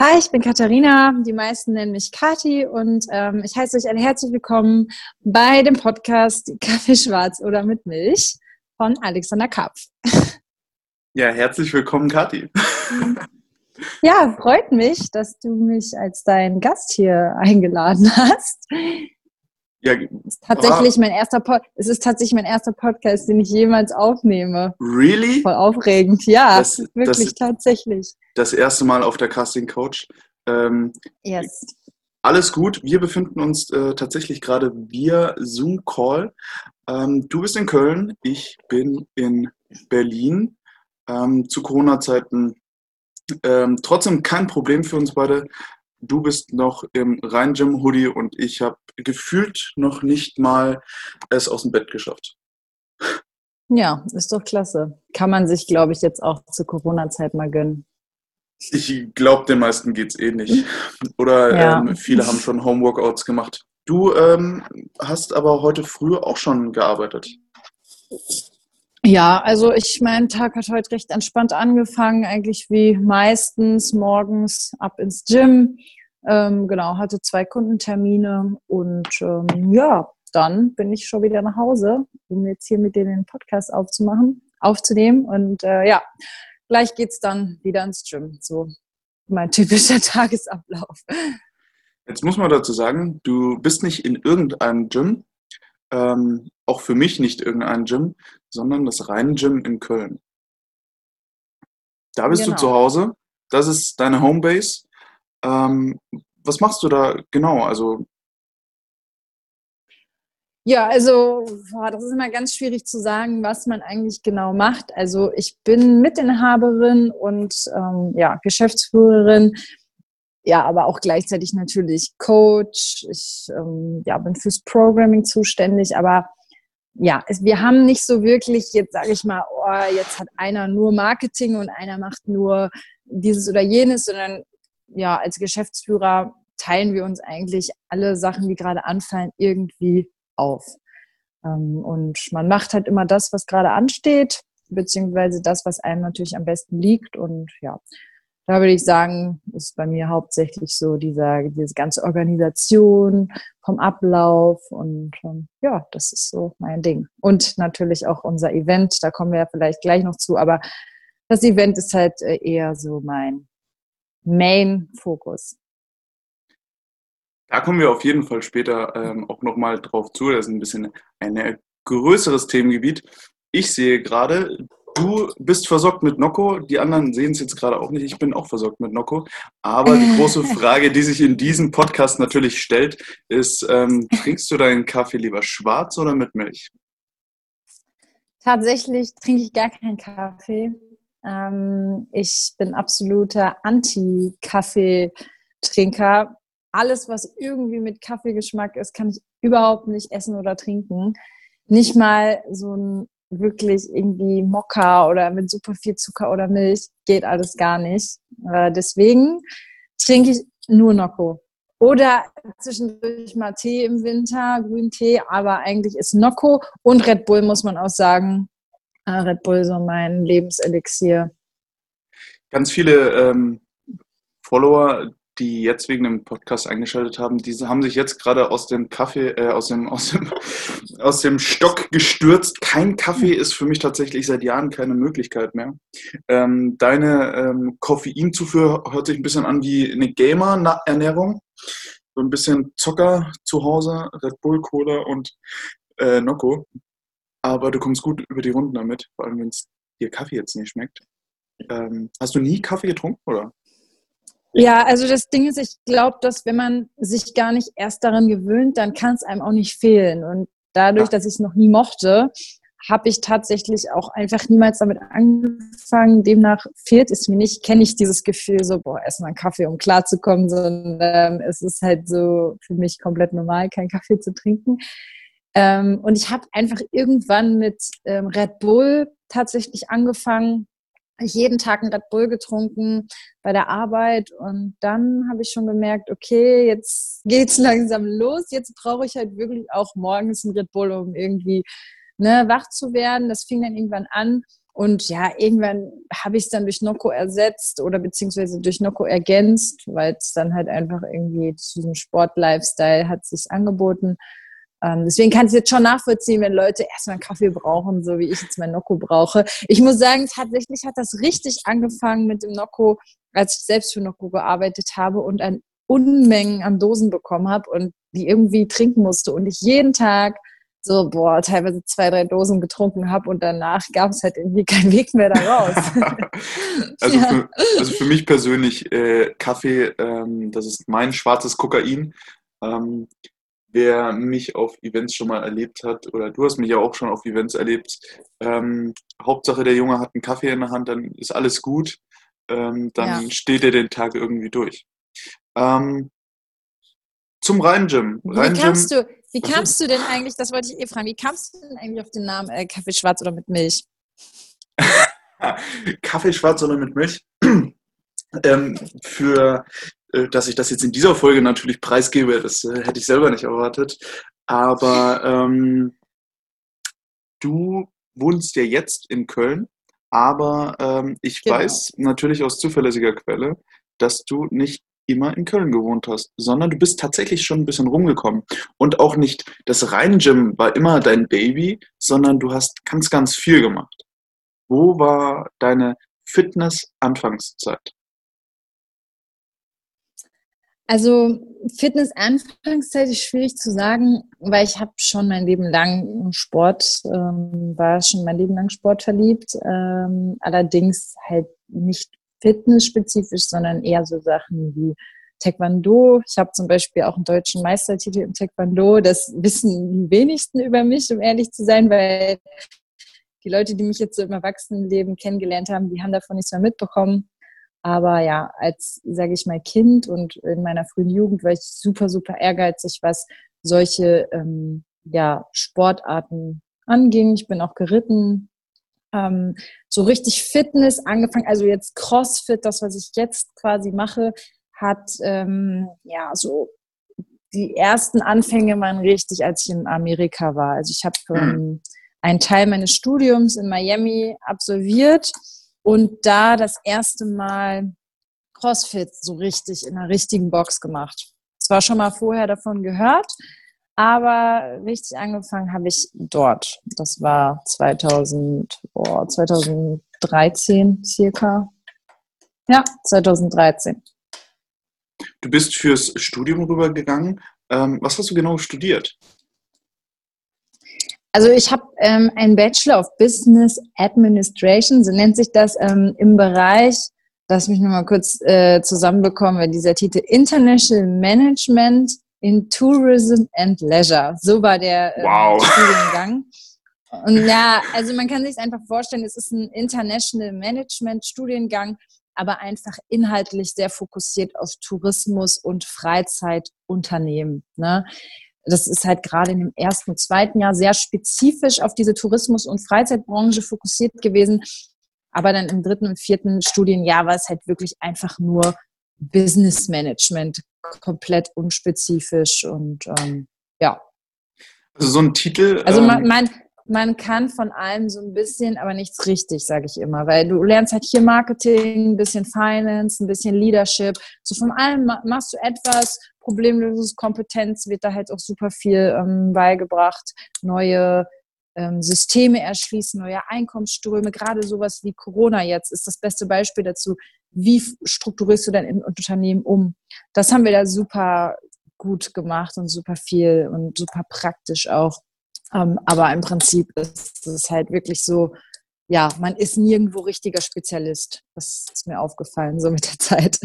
Hi, ich bin Katharina. Die meisten nennen mich Kati und ähm, ich heiße euch alle herzlich willkommen bei dem Podcast Kaffee schwarz oder mit Milch von Alexander Kapf. Ja, herzlich willkommen, Kati. Ja, freut mich, dass du mich als dein Gast hier eingeladen hast. Ja, es ist tatsächlich mein erster Pod es ist tatsächlich mein erster Podcast, den ich jemals aufnehme. Really? Voll aufregend, ja, das, wirklich das, tatsächlich. Das erste Mal auf der Casting Coach. Ähm, yes. Alles gut. Wir befinden uns äh, tatsächlich gerade via Zoom Call. Ähm, du bist in Köln, ich bin in Berlin. Ähm, zu Corona-Zeiten ähm, trotzdem kein Problem für uns beide. Du bist noch im Rhein-Gym-Hoodie und ich habe gefühlt noch nicht mal es aus dem Bett geschafft. Ja, ist doch klasse. Kann man sich, glaube ich, jetzt auch zur Corona-Zeit mal gönnen. Ich glaube, den meisten geht es eh nicht. Oder ja. ähm, viele haben schon Homeworkouts gemacht. Du ähm, hast aber heute früh auch schon gearbeitet. Ja, also ich, mein Tag hat heute recht entspannt angefangen, eigentlich wie meistens morgens ab ins Gym. Ähm, genau, hatte zwei Kundentermine und ähm, ja, dann bin ich schon wieder nach Hause, um jetzt hier mit denen den Podcast aufzumachen, aufzunehmen. Und äh, ja, gleich geht's dann wieder ins Gym. So mein typischer Tagesablauf. Jetzt muss man dazu sagen, du bist nicht in irgendeinem Gym, ähm, auch für mich nicht irgendein Gym, sondern das reine Gym in Köln. Da bist genau. du zu Hause, das ist deine Homebase. Ähm, was machst du da genau? Also ja, also boah, das ist immer ganz schwierig zu sagen, was man eigentlich genau macht. Also ich bin Mitinhaberin und ähm, ja, Geschäftsführerin, ja, aber auch gleichzeitig natürlich Coach. Ich ähm, ja, bin fürs Programming zuständig, aber ja, es, wir haben nicht so wirklich, jetzt sage ich mal, oh, jetzt hat einer nur Marketing und einer macht nur dieses oder jenes, sondern ja, als Geschäftsführer teilen wir uns eigentlich alle Sachen, die gerade anfallen, irgendwie auf. Ähm, und man macht halt immer das, was gerade ansteht, beziehungsweise das, was einem natürlich am besten liegt. Und ja, da würde ich sagen, ist bei mir hauptsächlich so dieser, diese ganze Organisation vom Ablauf und ähm, ja, das ist so mein Ding. Und natürlich auch unser Event, da kommen wir ja vielleicht gleich noch zu, aber das Event ist halt äh, eher so mein Main-Fokus. Da kommen wir auf jeden Fall später ähm, auch nochmal drauf zu. Das ist ein bisschen ein größeres Themengebiet. Ich sehe gerade, du bist versorgt mit Nocco. Die anderen sehen es jetzt gerade auch nicht. Ich bin auch versorgt mit Nocco. Aber die große Frage, die sich in diesem Podcast natürlich stellt, ist, ähm, trinkst du deinen Kaffee lieber schwarz oder mit Milch? Tatsächlich trinke ich gar keinen Kaffee. Ähm, ich bin absoluter Anti-Kaffeetrinker. Alles, was irgendwie mit Kaffeegeschmack ist, kann ich überhaupt nicht essen oder trinken. Nicht mal so ein wirklich irgendwie Mokka oder mit super viel Zucker oder Milch geht alles gar nicht. Äh, deswegen trinke ich nur Nocco. Oder zwischendurch mal Tee im Winter, Grüntee, aber eigentlich ist Nocco und Red Bull, muss man auch sagen, Ah, Red Bull so mein Lebenselixier. Ganz viele ähm, Follower, die jetzt wegen dem Podcast eingeschaltet haben, diese haben sich jetzt gerade aus dem Kaffee, äh, aus dem, aus dem, aus dem Stock gestürzt. Kein Kaffee ist für mich tatsächlich seit Jahren keine Möglichkeit mehr. Ähm, deine ähm, Koffeinzufuhr hört sich ein bisschen an wie eine Gamer-Ernährung. So ein bisschen Zocker zu Hause, Red Bull, Cola und äh, Nocco aber du kommst gut über die Runden damit, vor allem wenn es dir Kaffee jetzt nicht schmeckt. Ähm, hast du nie Kaffee getrunken, oder? Ja, also das Ding ist, ich glaube, dass wenn man sich gar nicht erst daran gewöhnt, dann kann es einem auch nicht fehlen. Und dadurch, dass ich es noch nie mochte, habe ich tatsächlich auch einfach niemals damit angefangen. Demnach fehlt es mir nicht, kenne ich dieses Gefühl so, boah, erstmal einen Kaffee, um klarzukommen, sondern es ist halt so für mich komplett normal, keinen Kaffee zu trinken. Ähm, und ich habe einfach irgendwann mit ähm, Red Bull tatsächlich angefangen. Jeden Tag einen Red Bull getrunken bei der Arbeit und dann habe ich schon gemerkt, okay, jetzt geht's langsam los. Jetzt brauche ich halt wirklich auch morgens einen Red Bull, um irgendwie ne, wach zu werden. Das fing dann irgendwann an. Und ja, irgendwann habe ich es dann durch Noco ersetzt oder beziehungsweise durch Noco ergänzt, weil es dann halt einfach irgendwie zu diesem Sport-Lifestyle hat sich angeboten. Ähm, deswegen kann ich jetzt schon nachvollziehen, wenn Leute erstmal einen Kaffee brauchen, so wie ich jetzt mein Nocco brauche. Ich muss sagen, tatsächlich hat das richtig angefangen mit dem Nocco, als ich selbst für Nocco gearbeitet habe und an Unmengen an Dosen bekommen habe und die irgendwie trinken musste und ich jeden Tag so, boah, teilweise zwei, drei Dosen getrunken habe und danach gab es halt irgendwie keinen Weg mehr da raus. also, ja. für, also, für, mich persönlich, äh, Kaffee, ähm, das ist mein schwarzes Kokain. Ähm, wer mich auf Events schon mal erlebt hat, oder du hast mich ja auch schon auf Events erlebt, ähm, Hauptsache der Junge hat einen Kaffee in der Hand, dann ist alles gut, ähm, dann ja. steht er den Tag irgendwie durch. Ähm, zum Rhein-Gym. Rhein wie kamst, du, wie kamst du denn eigentlich, das wollte ich eh fragen, wie kamst du denn eigentlich auf den Namen äh, Kaffee schwarz oder mit Milch? Kaffee schwarz oder mit Milch? ähm, für dass ich das jetzt in dieser Folge natürlich preisgebe, das äh, hätte ich selber nicht erwartet. Aber ähm, du wohnst ja jetzt in Köln, aber ähm, ich genau. weiß natürlich aus zuverlässiger Quelle, dass du nicht immer in Köln gewohnt hast, sondern du bist tatsächlich schon ein bisschen rumgekommen. Und auch nicht das Rhein-Gym war immer dein Baby, sondern du hast ganz, ganz viel gemacht. Wo war deine Fitness-Anfangszeit? Also Fitness Anfangszeit ist schwierig zu sagen, weil ich habe schon mein Leben lang Sport, ähm, war schon mein Leben lang Sport verliebt. Ähm, allerdings halt nicht fitnessspezifisch, sondern eher so Sachen wie Taekwondo. Ich habe zum Beispiel auch einen deutschen Meistertitel im Taekwondo. Das wissen die wenigsten über mich, um ehrlich zu sein, weil die Leute, die mich jetzt so im Erwachsenenleben kennengelernt haben, die haben davon nichts mehr mitbekommen. Aber ja, als, sage ich mal, Kind und in meiner frühen Jugend war ich super, super ehrgeizig, was solche ähm, ja, Sportarten anging. Ich bin auch geritten, ähm, so richtig Fitness angefangen, also jetzt CrossFit, das, was ich jetzt quasi mache, hat ähm, ja so die ersten Anfänge waren richtig, als ich in Amerika war. Also ich habe mhm. ähm, einen Teil meines Studiums in Miami absolviert und da das erste Mal CrossFit so richtig in einer richtigen Box gemacht. Zwar schon mal vorher davon gehört, aber richtig angefangen habe ich dort. Das war 2000, oh, 2013 circa. Ja, 2013. Du bist fürs Studium rübergegangen. Ähm, was hast du genau studiert? Also ich habe ähm, einen Bachelor of Business Administration, so nennt sich das ähm, im Bereich, lass mich nochmal kurz äh, zusammenbekommen, weil dieser Titel International Management in Tourism and Leisure. So war der äh, wow. Studiengang. Und ja, also man kann sich einfach vorstellen, es ist ein International Management Studiengang, aber einfach inhaltlich sehr fokussiert auf Tourismus und Freizeitunternehmen. Ne? Das ist halt gerade in dem ersten und zweiten Jahr sehr spezifisch auf diese Tourismus- und Freizeitbranche fokussiert gewesen. Aber dann im dritten und vierten Studienjahr war es halt wirklich einfach nur Business Management, komplett unspezifisch und ähm, ja. Also so ein Titel. Also man, ähm, man, kann von allem so ein bisschen, aber nichts richtig, sage ich immer, weil du lernst halt hier Marketing, ein bisschen Finance, ein bisschen Leadership. So von allem machst du etwas, Problemlösungskompetenz wird da halt auch super viel ähm, beigebracht, neue ähm, Systeme erschließen, neue Einkommensströme, gerade sowas wie Corona jetzt ist das beste Beispiel dazu. Wie strukturierst du dein Unternehmen um? Das haben wir da super gut gemacht und super viel und super praktisch auch. Ähm, aber im Prinzip ist es halt wirklich so, ja, man ist nirgendwo richtiger Spezialist. Das ist mir aufgefallen, so mit der Zeit.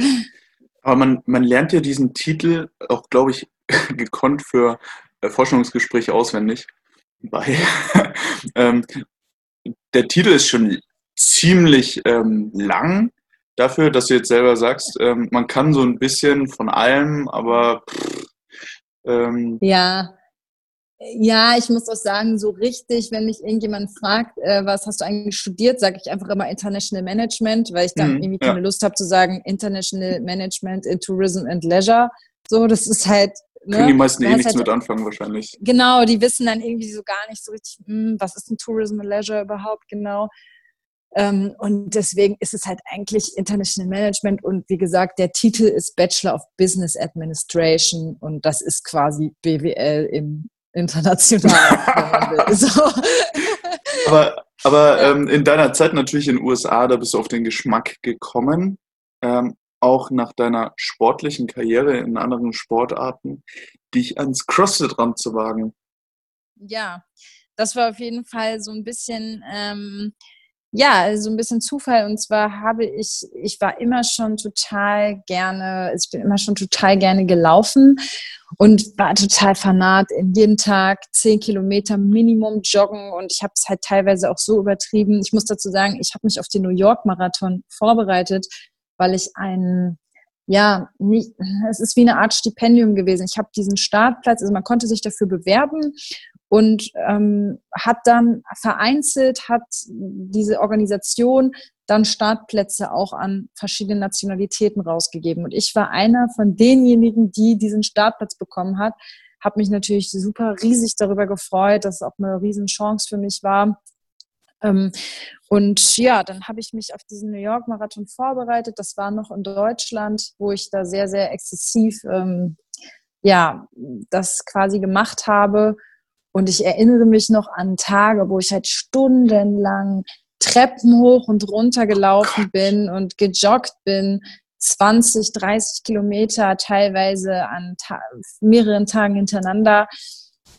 Aber man, man lernt ja diesen Titel auch, glaube ich, gekonnt für äh, Forschungsgespräche auswendig. Bei, ähm, der Titel ist schon ziemlich ähm, lang dafür, dass du jetzt selber sagst, ähm, man kann so ein bisschen von allem, aber pff, ähm, ja, ja, ich muss auch sagen, so richtig, wenn mich irgendjemand fragt, äh, was hast du eigentlich studiert, sage ich einfach immer International Management, weil ich dann mhm, irgendwie ja. keine Lust habe zu sagen International Management in Tourism and Leisure. So, das ist halt. Ne, Können die meisten eh nichts halt, mit anfangen wahrscheinlich. Genau, die wissen dann irgendwie so gar nicht so richtig, mh, hm, was ist ein Tourism and Leisure überhaupt genau. Ähm, und deswegen ist es halt eigentlich International Management und wie gesagt, der Titel ist Bachelor of Business Administration und das ist quasi BWL im internationalen. so. Aber, aber ähm, in deiner Zeit natürlich in den USA, da bist du auf den Geschmack gekommen, ähm, auch nach deiner sportlichen Karriere in anderen Sportarten, dich ans CrossFit ranzuwagen. Ja, das war auf jeden Fall so ein bisschen ähm, ja, so ein bisschen Zufall. Und zwar habe ich, ich war immer schon total gerne, ich bin immer schon total gerne gelaufen und war total fanat in jeden Tag zehn Kilometer Minimum joggen. Und ich habe es halt teilweise auch so übertrieben. Ich muss dazu sagen, ich habe mich auf den New York Marathon vorbereitet, weil ich einen ja, nicht, es ist wie eine Art Stipendium gewesen. Ich habe diesen Startplatz, also man konnte sich dafür bewerben und ähm, hat dann vereinzelt, hat diese Organisation dann Startplätze auch an verschiedene Nationalitäten rausgegeben. Und ich war einer von denjenigen, die diesen Startplatz bekommen hat. Habe mich natürlich super riesig darüber gefreut, dass es auch eine Riesenchance für mich war. Ähm, und ja, dann habe ich mich auf diesen New York Marathon vorbereitet. Das war noch in Deutschland, wo ich da sehr, sehr exzessiv ähm, ja, das quasi gemacht habe und ich erinnere mich noch an Tage, wo ich halt stundenlang Treppen hoch und runter gelaufen oh bin und gejoggt bin, 20, 30 Kilometer teilweise an ta mehreren Tagen hintereinander.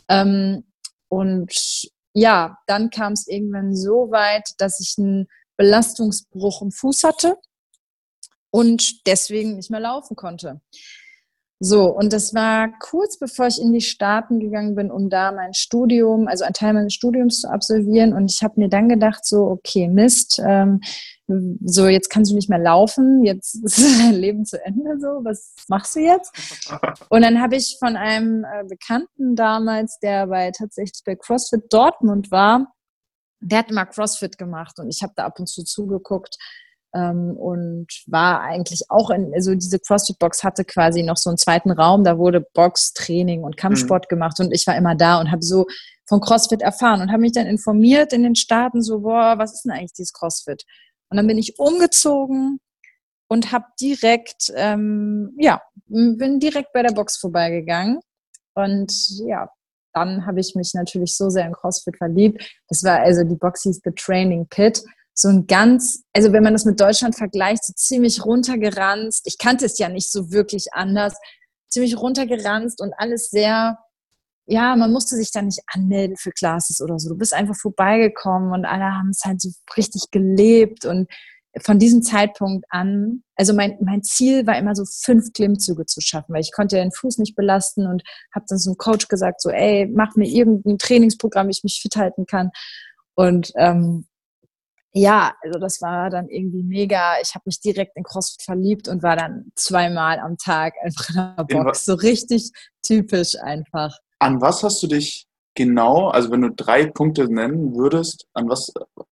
Ähm, und ja, dann kam es irgendwann so weit, dass ich einen Belastungsbruch im Fuß hatte und deswegen nicht mehr laufen konnte. So, und das war kurz bevor ich in die Staaten gegangen bin, um da mein Studium, also einen Teil meines Studiums zu absolvieren. Und ich habe mir dann gedacht, so, okay, Mist, ähm, so jetzt kannst du nicht mehr laufen, jetzt ist dein Leben zu Ende, so, was machst du jetzt? Und dann habe ich von einem äh, Bekannten damals, der bei tatsächlich bei CrossFit Dortmund war, der hat immer CrossFit gemacht und ich habe da ab und zu zugeguckt ähm, und war eigentlich auch in, also diese CrossFit-Box hatte quasi noch so einen zweiten Raum, da wurde Box-Training und Kampfsport mhm. gemacht und ich war immer da und habe so von CrossFit erfahren und habe mich dann informiert in den Staaten so, boah, was ist denn eigentlich dieses CrossFit? Und dann bin ich umgezogen und habe direkt, ähm, ja, bin direkt bei der Box vorbeigegangen und ja, dann habe ich mich natürlich so sehr in CrossFit verliebt. Das war also die Box hieß The Training Pit so ein ganz, also wenn man das mit Deutschland vergleicht, so ziemlich runtergeranzt. Ich kannte es ja nicht so wirklich anders. Ziemlich runtergeranzt und alles sehr, ja, man musste sich da nicht anmelden für Classes oder so. Du bist einfach vorbeigekommen und alle haben es halt so richtig gelebt und von diesem Zeitpunkt an, also mein, mein Ziel war immer so fünf Klimmzüge zu schaffen, weil ich konnte den Fuß nicht belasten und habe dann so einem Coach gesagt, so ey, mach mir irgendein Trainingsprogramm, ich mich fit halten kann. Und ähm, ja, also das war dann irgendwie mega. Ich habe mich direkt in CrossFit verliebt und war dann zweimal am Tag einfach in der Box. so richtig typisch einfach. An was hast du dich genau, also wenn du drei Punkte nennen würdest, an was,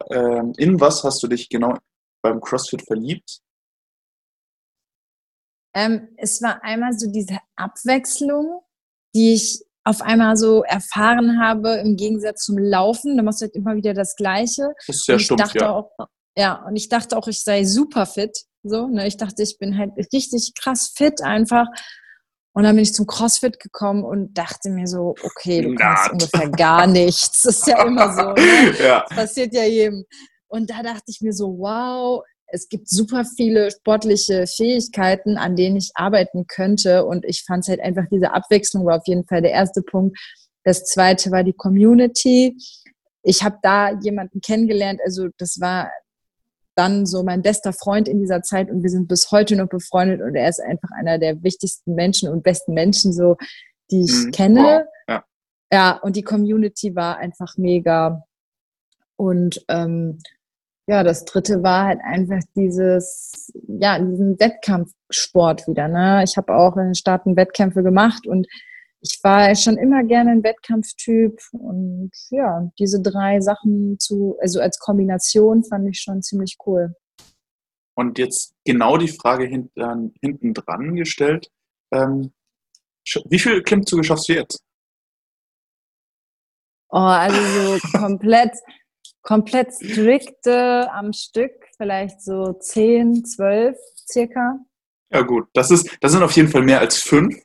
äh, in was hast du dich genau beim CrossFit verliebt? Ähm, es war einmal so diese Abwechslung, die ich auf einmal so erfahren habe, im Gegensatz zum Laufen, da machst du halt immer wieder das Gleiche. Das ist sehr stumpf, ja. Auch, ja, und ich dachte auch, ich sei super fit. So, ne? Ich dachte, ich bin halt richtig krass fit einfach. Und dann bin ich zum CrossFit gekommen und dachte mir so, okay, du kannst ungefähr gar nichts. Das ist ja immer so. Ne? Ja. Das passiert ja jedem. Und da dachte ich mir so, wow, es gibt super viele sportliche Fähigkeiten, an denen ich arbeiten könnte. Und ich fand es halt einfach, diese Abwechslung war auf jeden Fall der erste Punkt. Das zweite war die Community. Ich habe da jemanden kennengelernt, also das war dann so mein bester Freund in dieser Zeit und wir sind bis heute noch befreundet und er ist einfach einer der wichtigsten Menschen und besten Menschen, so die ich mhm. kenne. Wow. Ja. ja, und die Community war einfach mega. Und ähm, ja, das dritte war halt einfach dieses, ja, diesen Wettkampfsport wieder. Ne? Ich habe auch in den Staaten Wettkämpfe gemacht und ich war schon immer gerne ein Wettkampftyp und ja, diese drei Sachen zu, also als Kombination fand ich schon ziemlich cool. Und jetzt genau die Frage hinten, hinten dran gestellt. Ähm, wie viele Klimmzüge schaffst du jetzt? Oh, also so komplett komplett strikte am Stück, vielleicht so 10, 12 circa. Ja gut, das, ist, das sind auf jeden Fall mehr als fünf,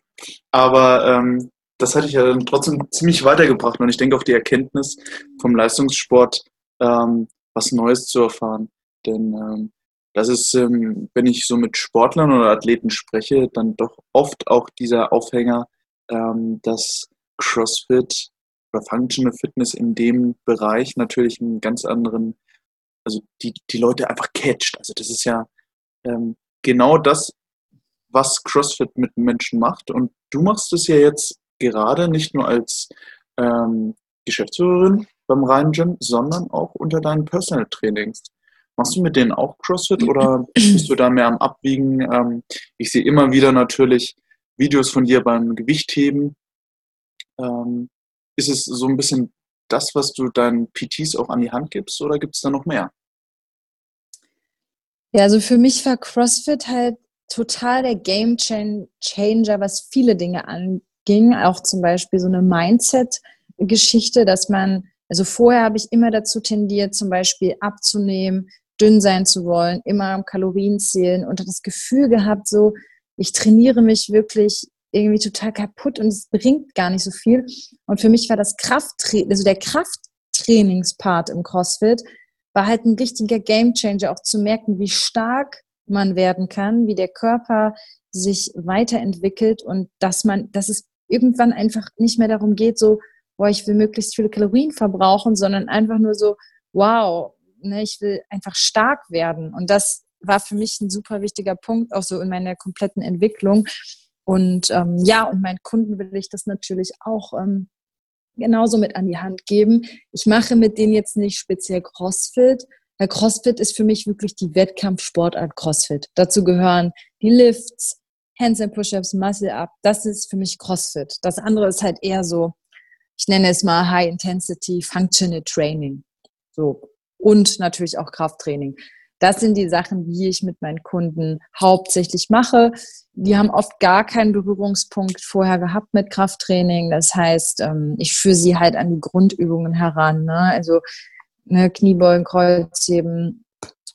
aber ähm, das hatte ich ja dann trotzdem ziemlich weitergebracht und ich denke auch die Erkenntnis vom Leistungssport, ähm, was Neues zu erfahren. Denn ähm, das ist, ähm, wenn ich so mit Sportlern oder Athleten spreche, dann doch oft auch dieser Aufhänger, ähm, dass CrossFit oder Functional Fitness in dem Bereich natürlich einen ganz anderen, also die, die Leute einfach catcht. Also das ist ja ähm, genau das, was CrossFit mit Menschen macht. Und du machst es ja jetzt gerade nicht nur als ähm, Geschäftsführerin beim Rhein Gym, sondern auch unter deinen Personal Trainings. Machst du mit denen auch CrossFit oder bist du da mehr am Abwiegen? Ähm, ich sehe immer wieder natürlich Videos von dir beim Gewichtheben. Ähm, ist es so ein bisschen das, was du deinen PTs auch an die Hand gibst oder gibt es da noch mehr? Ja, also für mich war CrossFit halt total der Game Changer, was viele Dinge anging. Auch zum Beispiel so eine Mindset-Geschichte, dass man, also vorher habe ich immer dazu tendiert, zum Beispiel abzunehmen, dünn sein zu wollen, immer am Kalorien zählen und das Gefühl gehabt, so, ich trainiere mich wirklich irgendwie total kaputt und es bringt gar nicht so viel. Und für mich war das Krafttraining, also der Krafttrainingspart im CrossFit, war halt ein richtiger Gamechanger, auch zu merken, wie stark man werden kann, wie der Körper sich weiterentwickelt und dass man, dass es irgendwann einfach nicht mehr darum geht, so, boah, ich will möglichst viele Kalorien verbrauchen, sondern einfach nur so, wow, ne, ich will einfach stark werden. Und das war für mich ein super wichtiger Punkt, auch so in meiner kompletten Entwicklung. Und ähm, ja, und meinen Kunden will ich das natürlich auch ähm, genauso mit an die Hand geben. Ich mache mit denen jetzt nicht speziell CrossFit. Weil CrossFit ist für mich wirklich die Wettkampfsportart CrossFit. Dazu gehören die Lifts, Hands and Push-Ups, Muscle Up. Das ist für mich CrossFit. Das andere ist halt eher so, ich nenne es mal High Intensity Functional Training. So. Und natürlich auch Krafttraining. Das sind die Sachen, die ich mit meinen Kunden hauptsächlich mache. Die haben oft gar keinen Berührungspunkt vorher gehabt mit Krafttraining. Das heißt, ähm, ich führe sie halt an die Grundübungen heran. Ne? Also ne, Kniebeugen, Kreuzheben,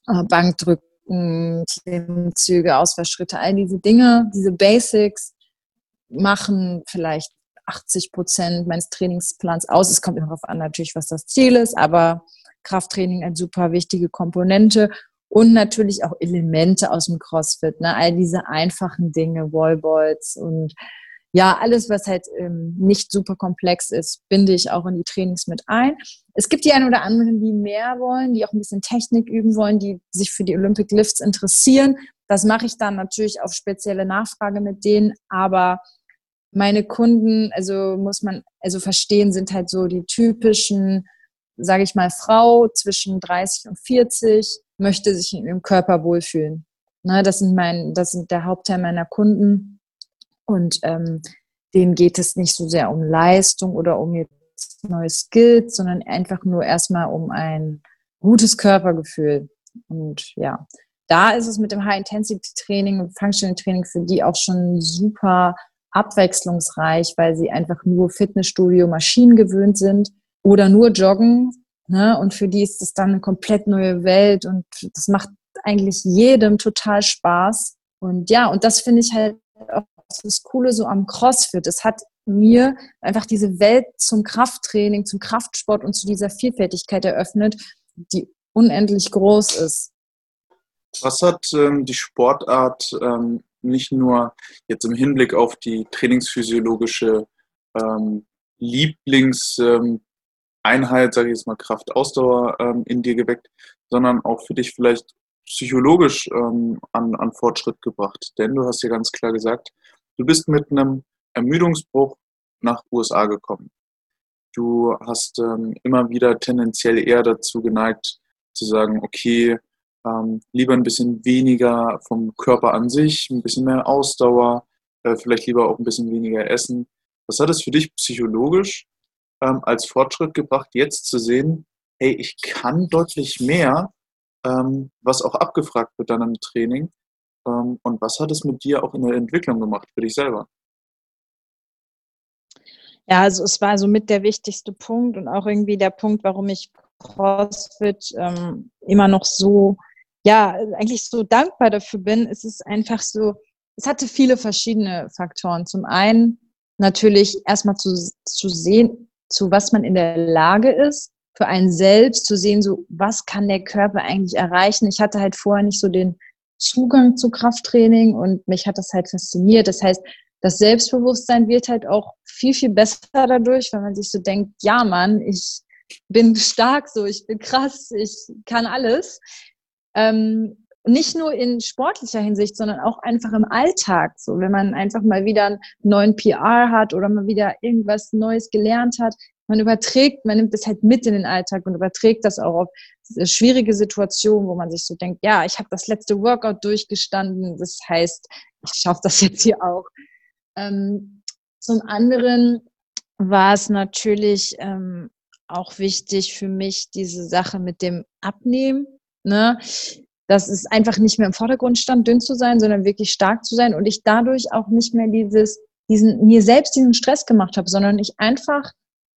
äh, Bankdrücken, Klimmzüge, Ausfallschritte, all diese Dinge, diese Basics machen vielleicht 80 Prozent meines Trainingsplans aus. Es kommt immer darauf an, natürlich, was das Ziel ist, aber Krafttraining eine super wichtige Komponente und natürlich auch Elemente aus dem CrossFit, ne? all diese einfachen Dinge, Wallballs und ja, alles, was halt ähm, nicht super komplex ist, binde ich auch in die Trainings mit ein. Es gibt die einen oder anderen, die mehr wollen, die auch ein bisschen Technik üben wollen, die sich für die Olympic Lifts interessieren. Das mache ich dann natürlich auf spezielle Nachfrage mit denen, aber meine Kunden, also muss man also verstehen, sind halt so die typischen, sage ich mal, Frau zwischen 30 und 40, möchte sich in ihrem Körper wohlfühlen. Ne, das sind mein, das sind der Hauptteil meiner Kunden. Und ähm, denen geht es nicht so sehr um Leistung oder um jetzt neue Skills, sondern einfach nur erstmal um ein gutes Körpergefühl. Und ja, da ist es mit dem High-Intensity-Training und Functional-Training für die auch schon super abwechslungsreich, weil sie einfach nur Fitnessstudio, Maschinen gewöhnt sind oder nur joggen Ne? Und für die ist es dann eine komplett neue Welt und das macht eigentlich jedem total Spaß. Und ja, und das finde ich halt auch das Coole so am CrossFit. Es hat mir einfach diese Welt zum Krafttraining, zum Kraftsport und zu dieser Vielfältigkeit eröffnet, die unendlich groß ist. Was hat ähm, die Sportart ähm, nicht nur jetzt im Hinblick auf die trainingsphysiologische ähm, Lieblings, ähm, Einheit, sage ich jetzt mal, Kraft, Ausdauer ähm, in dir geweckt, sondern auch für dich vielleicht psychologisch ähm, an, an Fortschritt gebracht. Denn du hast ja ganz klar gesagt, du bist mit einem Ermüdungsbruch nach USA gekommen. Du hast ähm, immer wieder tendenziell eher dazu geneigt zu sagen, okay, ähm, lieber ein bisschen weniger vom Körper an sich, ein bisschen mehr Ausdauer, äh, vielleicht lieber auch ein bisschen weniger essen. Was hat es für dich psychologisch ähm, als Fortschritt gebracht, jetzt zu sehen, hey, ich kann deutlich mehr, ähm, was auch abgefragt wird dann im Training. Ähm, und was hat es mit dir auch in der Entwicklung gemacht für dich selber? Ja, also es war so mit der wichtigste Punkt und auch irgendwie der Punkt, warum ich CrossFit ähm, immer noch so, ja, eigentlich so dankbar dafür bin. Es ist einfach so, es hatte viele verschiedene Faktoren. Zum einen natürlich erstmal zu, zu sehen, zu was man in der Lage ist, für einen selbst zu sehen, so was kann der Körper eigentlich erreichen. Ich hatte halt vorher nicht so den Zugang zu Krafttraining und mich hat das halt fasziniert. Das heißt, das Selbstbewusstsein wird halt auch viel, viel besser dadurch, wenn man sich so denkt, ja Mann, ich bin stark so, ich bin krass, ich kann alles. Ähm, nicht nur in sportlicher Hinsicht, sondern auch einfach im Alltag. So, wenn man einfach mal wieder einen neuen PR hat oder mal wieder irgendwas Neues gelernt hat, man überträgt, man nimmt es halt mit in den Alltag und überträgt das auch auf schwierige Situationen, wo man sich so denkt, ja, ich habe das letzte Workout durchgestanden, das heißt, ich schaffe das jetzt hier auch. Ähm, zum anderen war es natürlich ähm, auch wichtig für mich, diese Sache mit dem Abnehmen. Ne? Dass es einfach nicht mehr im Vordergrund stand, dünn zu sein, sondern wirklich stark zu sein und ich dadurch auch nicht mehr dieses, diesen, mir selbst diesen Stress gemacht habe, sondern ich einfach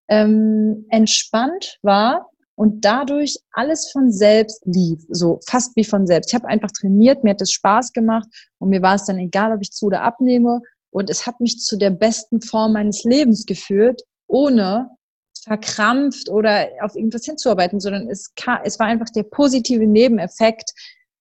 ähm, entspannt war und dadurch alles von selbst lief, so fast wie von selbst. Ich habe einfach trainiert, mir hat es Spaß gemacht und mir war es dann egal, ob ich zu oder abnehme und es hat mich zu der besten Form meines Lebens geführt, ohne verkrampft oder auf irgendwas hinzuarbeiten, sondern es, es war einfach der positive Nebeneffekt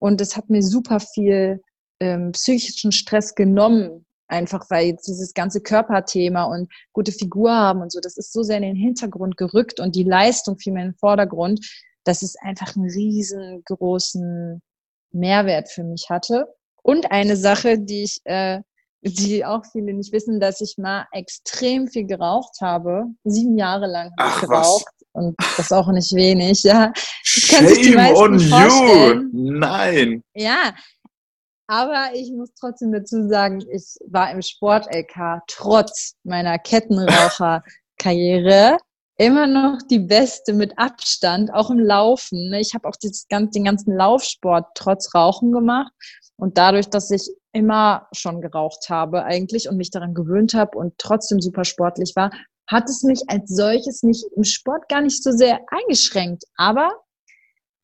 und es hat mir super viel ähm, psychischen Stress genommen, einfach weil jetzt dieses ganze Körperthema und gute Figur haben und so, das ist so sehr in den Hintergrund gerückt und die Leistung fiel mir in den Vordergrund, dass es einfach einen riesengroßen Mehrwert für mich hatte. Und eine Sache, die ich äh, die auch viele nicht wissen, dass ich mal extrem viel geraucht habe. Sieben Jahre lang Ach, geraucht. Was? Und das auch nicht wenig, ja. Shame on you! Nein! Ja, aber ich muss trotzdem dazu sagen, ich war im Sport-LK trotz meiner Kettenraucher-Karriere immer noch die Beste mit Abstand, auch im Laufen. Ich habe auch dieses, den ganzen Laufsport trotz Rauchen gemacht. Und dadurch, dass ich immer schon geraucht habe eigentlich und mich daran gewöhnt habe und trotzdem super sportlich war, hat es mich als solches nicht im Sport gar nicht so sehr eingeschränkt. Aber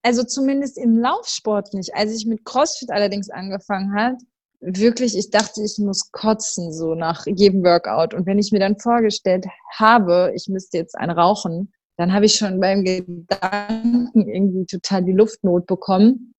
also zumindest im Laufsport nicht. Als ich mit CrossFit allerdings angefangen habe, wirklich, ich dachte, ich muss kotzen, so nach jedem Workout. Und wenn ich mir dann vorgestellt habe, ich müsste jetzt einen rauchen, dann habe ich schon beim Gedanken irgendwie total die Luftnot bekommen.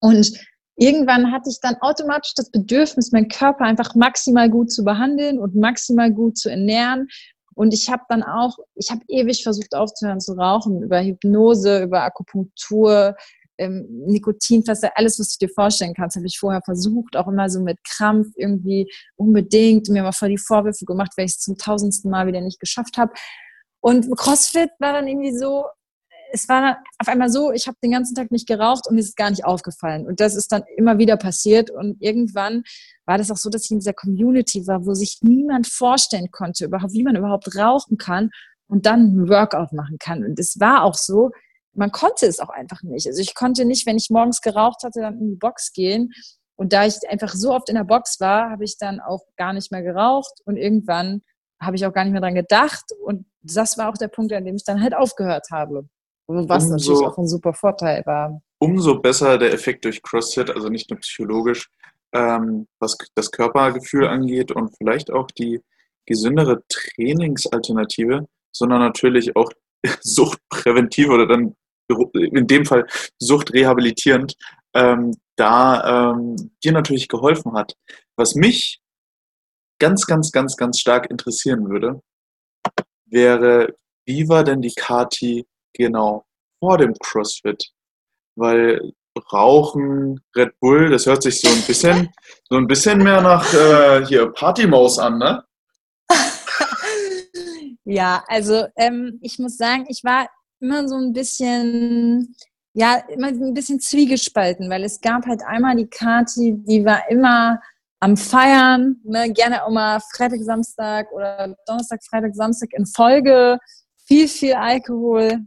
Und irgendwann hatte ich dann automatisch das Bedürfnis, meinen Körper einfach maximal gut zu behandeln und maximal gut zu ernähren. Und ich habe dann auch, ich habe ewig versucht aufzuhören zu rauchen, über Hypnose, über Akupunktur, ähm, Nikotinfässer, alles, was du dir vorstellen kannst, habe ich vorher versucht, auch immer so mit Krampf irgendwie unbedingt, mir mal voll die Vorwürfe gemacht, weil ich es zum tausendsten Mal wieder nicht geschafft habe. Und CrossFit war dann irgendwie so, es war auf einmal so, ich habe den ganzen Tag nicht geraucht und mir ist gar nicht aufgefallen. Und das ist dann immer wieder passiert. Und irgendwann war das auch so, dass ich in dieser Community war, wo sich niemand vorstellen konnte, überhaupt, wie man überhaupt rauchen kann und dann ein Workout machen kann. Und es war auch so, man konnte es auch einfach nicht. Also ich konnte nicht, wenn ich morgens geraucht hatte, dann in die Box gehen. Und da ich einfach so oft in der Box war, habe ich dann auch gar nicht mehr geraucht und irgendwann habe ich auch gar nicht mehr dran gedacht. Und das war auch der Punkt, an dem ich dann halt aufgehört habe. Was umso, natürlich auch ein super Vorteil war. Umso besser der Effekt durch CrossFit, also nicht nur psychologisch, ähm, was das Körpergefühl angeht und vielleicht auch die gesündere Trainingsalternative, sondern natürlich auch suchtpräventiv oder dann in dem Fall suchtrehabilitierend, ähm, da ähm, dir natürlich geholfen hat. Was mich ganz, ganz, ganz, ganz stark interessieren würde, wäre, wie war denn die Kati Genau, vor dem CrossFit. Weil Rauchen, Red Bull, das hört sich so ein bisschen, so ein bisschen mehr nach äh, hier Partymaus an, ne? ja, also ähm, ich muss sagen, ich war immer so ein bisschen, ja, immer ein bisschen zwiegespalten, weil es gab halt einmal die Kati, die war immer am Feiern, ne, gerne auch mal Freitag, Samstag oder Donnerstag, Freitag, Samstag in Folge, viel, viel Alkohol,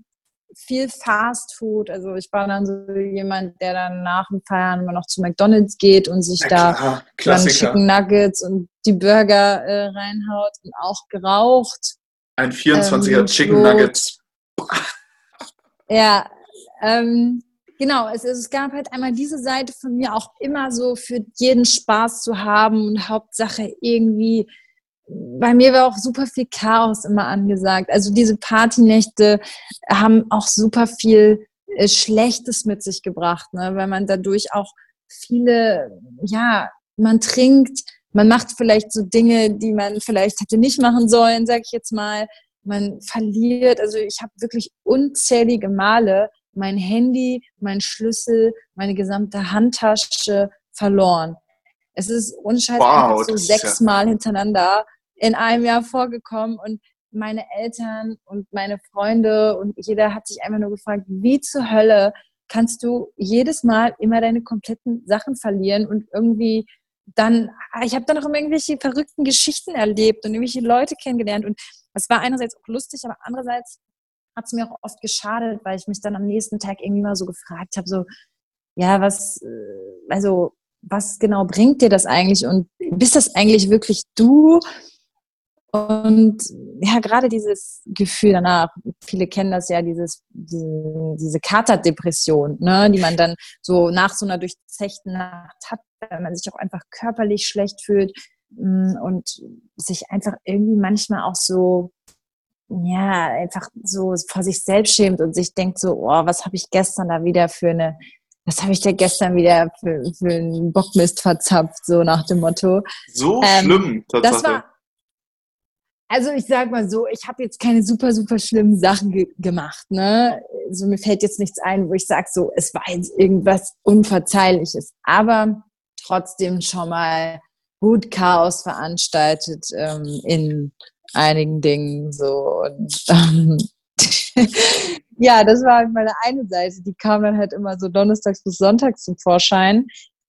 viel Fast Food. Also ich war dann so jemand, der dann nach dem Feiern immer noch zu McDonalds geht und sich ja, da dann Chicken Nuggets und die Burger äh, reinhaut und auch geraucht. Ein 24er ähm, Chicken Nuggets. Ja, Ähm, genau, es, es gab halt einmal diese Seite von mir auch immer so für jeden Spaß zu haben und Hauptsache irgendwie bei mir war auch super viel Chaos immer angesagt. Also diese Partynächte haben auch super viel äh, Schlechtes mit sich gebracht, ne? weil man dadurch auch viele, ja, man trinkt, man macht vielleicht so Dinge, die man vielleicht hätte nicht machen sollen, sag ich jetzt mal. Man verliert, also ich habe wirklich unzählige Male mein Handy, mein Schlüssel, meine gesamte Handtasche verloren. Es ist unscheiß wow, so sechsmal ja. hintereinander in einem Jahr vorgekommen und meine Eltern und meine Freunde und jeder hat sich einfach nur gefragt, wie zur Hölle kannst du jedes Mal immer deine kompletten Sachen verlieren und irgendwie dann, ich habe dann auch immer irgendwelche verrückten Geschichten erlebt und irgendwelche Leute kennengelernt und es war einerseits auch lustig, aber andererseits hat es mir auch oft geschadet, weil ich mich dann am nächsten Tag irgendwie mal so gefragt habe, so, ja, was, äh, also, was genau bringt dir das eigentlich und bist das eigentlich wirklich du? Und ja, gerade dieses Gefühl danach, viele kennen das ja, dieses, diese, diese Katerdepression, ne, die man dann so nach so einer durchzechten Nacht hat, wenn man sich auch einfach körperlich schlecht fühlt mm, und sich einfach irgendwie manchmal auch so, ja, einfach so vor sich selbst schämt und sich denkt so, oh, was habe ich gestern da wieder für eine, was habe ich da gestern wieder für, für einen Bockmist verzapft, so nach dem Motto. So ähm, schlimm, tatsächlich. Das war, also ich sag mal so, ich habe jetzt keine super, super schlimmen Sachen ge gemacht. Ne? Also mir fällt jetzt nichts ein, wo ich sage, so, es war jetzt irgendwas Unverzeihliches. Aber trotzdem schon mal gut Chaos veranstaltet ähm, in einigen Dingen. So. Und, ähm, ja, das war halt meine eine Seite. Die kam dann halt immer so donnerstags bis sonntags zum Vorschein.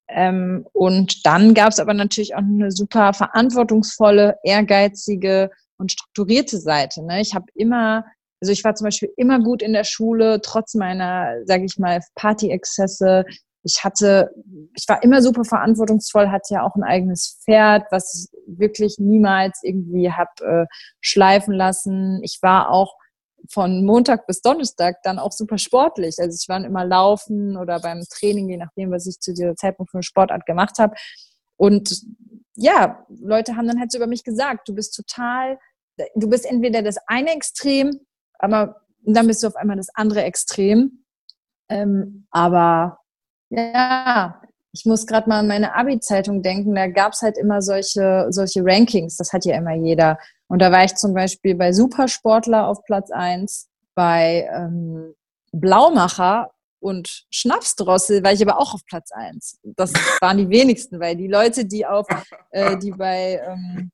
Ähm, und dann gab es aber natürlich auch eine super verantwortungsvolle, ehrgeizige und strukturierte Seite. Ne? Ich habe immer, also ich war zum Beispiel immer gut in der Schule, trotz meiner, sage ich mal, Party-Exzesse. Ich hatte, ich war immer super verantwortungsvoll, hatte ja auch ein eigenes Pferd, was ich wirklich niemals irgendwie hab äh, schleifen lassen. Ich war auch von Montag bis Donnerstag dann auch super sportlich. Also ich war immer laufen oder beim Training, je nachdem, was ich zu dieser Zeitpunkt für eine Sportart gemacht habe. Und ja, Leute haben dann halt so über mich gesagt, du bist total, du bist entweder das eine Extrem, aber dann bist du auf einmal das andere Extrem. Ähm, aber ja, ich muss gerade mal an meine Abi-Zeitung denken, da gab es halt immer solche, solche Rankings, das hat ja immer jeder. Und da war ich zum Beispiel bei Supersportler auf Platz 1, bei ähm, Blaumacher und Schnapsdrossel war ich aber auch auf Platz 1. Das waren die wenigsten, weil die Leute, die auf, äh, die bei, ähm,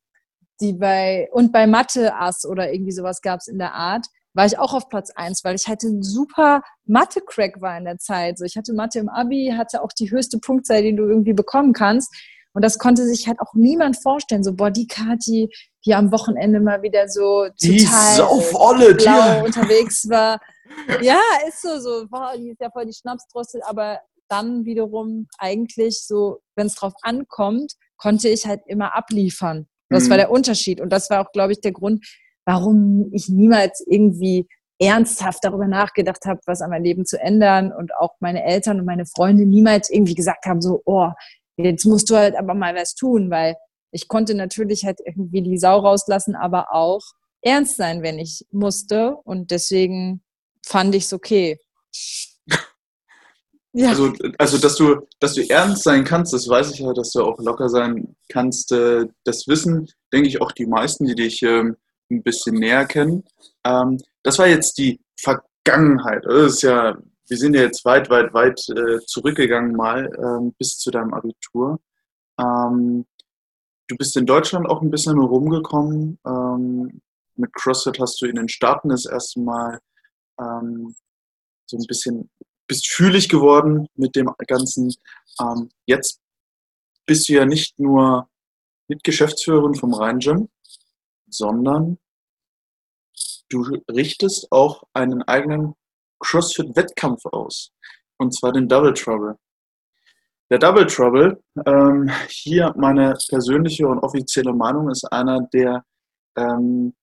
die bei, und bei Mathe Ass oder irgendwie sowas gab es in der Art, war ich auch auf Platz 1, weil ich halt ein super Mathe-Crack war in der Zeit. So, ich hatte Mathe im Abi, hatte auch die höchste Punktzahl, die du irgendwie bekommen kannst. Und das konnte sich halt auch niemand vorstellen. So, boah, die Kati, die am Wochenende mal wieder so die total blau unterwegs war. Ja, ist so, so, boah, die ist ja voll die Schnapsdrossel, aber dann wiederum eigentlich so, wenn es drauf ankommt, konnte ich halt immer abliefern. Das mhm. war der Unterschied. Und das war auch, glaube ich, der Grund, warum ich niemals irgendwie ernsthaft darüber nachgedacht habe, was an meinem Leben zu ändern und auch meine Eltern und meine Freunde niemals irgendwie gesagt haben, so, oh, jetzt musst du halt aber mal was tun, weil ich konnte natürlich halt irgendwie die Sau rauslassen, aber auch ernst sein, wenn ich musste. Und deswegen fand ich es okay. ja. Also, also dass du, dass du ernst sein kannst, das weiß ich ja, dass du auch locker sein kannst. Äh, das wissen, denke ich, auch die meisten, die dich ähm, ein bisschen näher kennen. Ähm, das war jetzt die Vergangenheit. Das ist ja wir sind ja jetzt weit, weit, weit äh, zurückgegangen mal ähm, bis zu deinem Abitur. Ähm, du bist in Deutschland auch ein bisschen rumgekommen. Ähm, mit CrossFit hast du in den Staaten das erste Mal ähm, so ein bisschen, bist fühlig geworden mit dem Ganzen. Ähm, jetzt bist du ja nicht nur Mitgeschäftsführerin vom Rhein Gym, sondern du richtest auch einen eigenen CrossFit-Wettkampf aus. Und zwar den Double Trouble. Der Double Trouble, ähm, hier meine persönliche und offizielle Meinung, ist einer der, ähm,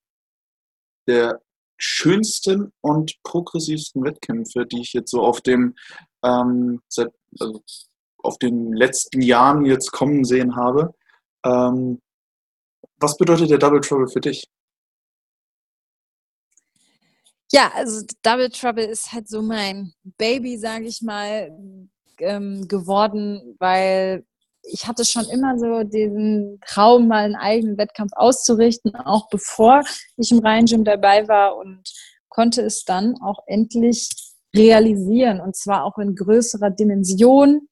der schönsten und progressivsten Wettkämpfe, die ich jetzt so auf dem ähm, seit, also auf den letzten Jahren jetzt kommen sehen habe. Ähm, was bedeutet der Double Trouble für dich? Ja, also Double Trouble ist halt so mein Baby, sage ich mal, ähm, geworden, weil ich hatte schon immer so diesen Traum, mal einen eigenen Wettkampf auszurichten, auch bevor ich im Rhein-Gym dabei war und konnte es dann auch endlich realisieren und zwar auch in größerer Dimension,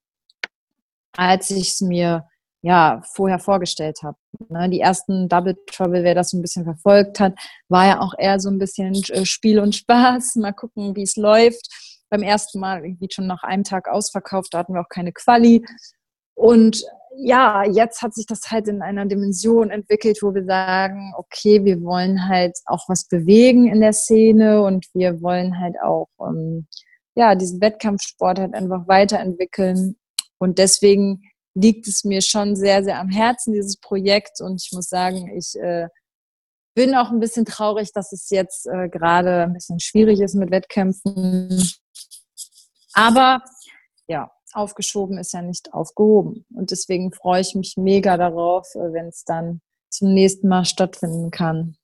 als ich es mir ja vorher vorgestellt habe. Ne, die ersten Double Trouble, wer das so ein bisschen verfolgt hat, war ja auch eher so ein bisschen äh, Spiel und Spaß. Mal gucken, wie es läuft. Beim ersten Mal irgendwie schon nach einem Tag ausverkauft, da hatten wir auch keine Quali. Und ja, jetzt hat sich das halt in einer Dimension entwickelt, wo wir sagen, okay, wir wollen halt auch was bewegen in der Szene und wir wollen halt auch ähm, ja diesen Wettkampfsport halt einfach weiterentwickeln. Und deswegen liegt es mir schon sehr, sehr am Herzen, dieses Projekt. Und ich muss sagen, ich äh, bin auch ein bisschen traurig, dass es jetzt äh, gerade ein bisschen schwierig ist mit Wettkämpfen. Aber ja, aufgeschoben ist ja nicht aufgehoben. Und deswegen freue ich mich mega darauf, äh, wenn es dann zum nächsten Mal stattfinden kann.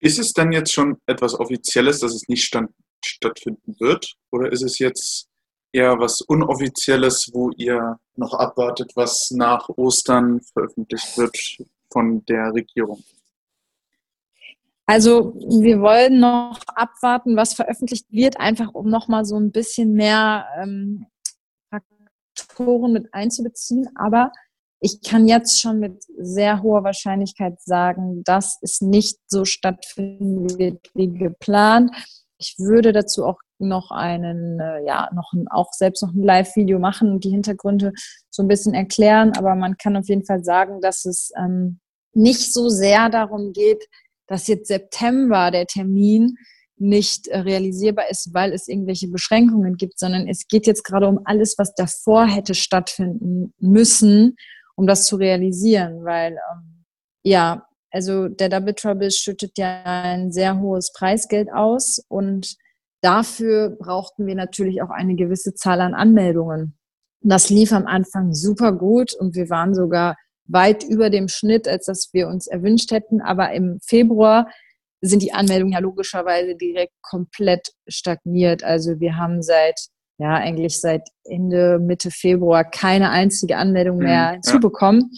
Ist es dann jetzt schon etwas Offizielles, dass es nicht stand, stattfinden wird? Oder ist es jetzt eher was Unoffizielles, wo ihr noch abwartet, was nach Ostern veröffentlicht wird von der Regierung? Also wir wollen noch abwarten, was veröffentlicht wird, einfach um nochmal so ein bisschen mehr ähm, Faktoren mit einzubeziehen. Aber ich kann jetzt schon mit sehr hoher Wahrscheinlichkeit sagen, dass es nicht so stattfinden wird wie geplant. Ich würde dazu auch noch einen, äh, ja, noch ein, auch selbst noch ein Live-Video machen und die Hintergründe so ein bisschen erklären. Aber man kann auf jeden Fall sagen, dass es ähm, nicht so sehr darum geht, dass jetzt September der Termin nicht äh, realisierbar ist, weil es irgendwelche Beschränkungen gibt, sondern es geht jetzt gerade um alles, was davor hätte stattfinden müssen, um das zu realisieren, weil ähm, ja, also der Double Trouble schüttet ja ein sehr hohes Preisgeld aus und dafür brauchten wir natürlich auch eine gewisse Zahl an Anmeldungen. Das lief am Anfang super gut und wir waren sogar weit über dem Schnitt, als das wir uns erwünscht hätten. Aber im Februar sind die Anmeldungen ja logischerweise direkt komplett stagniert. Also wir haben seit, ja, eigentlich seit Ende, Mitte Februar keine einzige Anmeldung mehr mhm, hinzubekommen.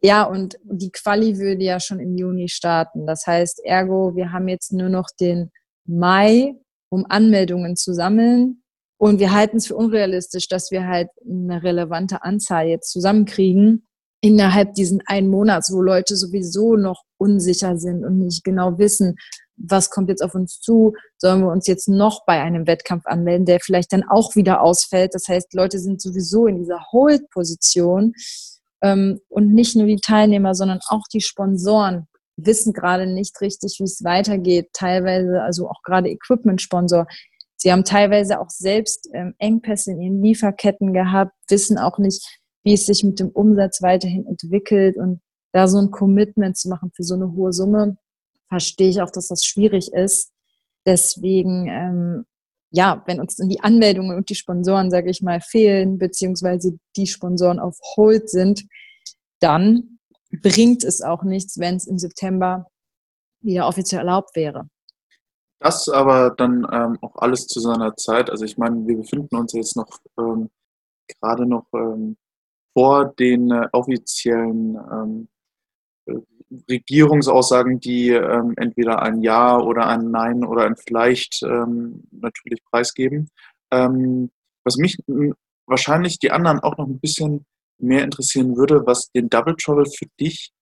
Ja. ja, und die Quali würde ja schon im Juni starten. Das heißt, ergo, wir haben jetzt nur noch den Mai, um Anmeldungen zu sammeln. Und wir halten es für unrealistisch, dass wir halt eine relevante Anzahl jetzt zusammenkriegen innerhalb diesen einen Monats, wo Leute sowieso noch unsicher sind und nicht genau wissen, was kommt jetzt auf uns zu, sollen wir uns jetzt noch bei einem Wettkampf anmelden, der vielleicht dann auch wieder ausfällt. Das heißt, Leute sind sowieso in dieser Hold-Position ähm, und nicht nur die Teilnehmer, sondern auch die Sponsoren wissen gerade nicht richtig, wie es weitergeht. Teilweise, also auch gerade Equipment-Sponsor, sie haben teilweise auch selbst ähm, Engpässe in ihren Lieferketten gehabt, wissen auch nicht, wie es sich mit dem Umsatz weiterhin entwickelt und da so ein Commitment zu machen für so eine hohe Summe, verstehe ich auch, dass das schwierig ist. Deswegen, ähm, ja, wenn uns die Anmeldungen und die Sponsoren, sage ich mal, fehlen, beziehungsweise die Sponsoren auf Hold sind, dann bringt es auch nichts, wenn es im September wieder offiziell erlaubt wäre. Das aber dann ähm, auch alles zu seiner Zeit. Also ich meine, wir befinden uns jetzt noch ähm, gerade noch ähm, vor den äh, offiziellen ähm, äh, Regierungsaussagen, die ähm, entweder ein Ja oder ein Nein oder ein Vielleicht ähm, natürlich preisgeben. Ähm, was mich wahrscheinlich die anderen auch noch ein bisschen mehr interessieren würde, was den Double Trouble für dich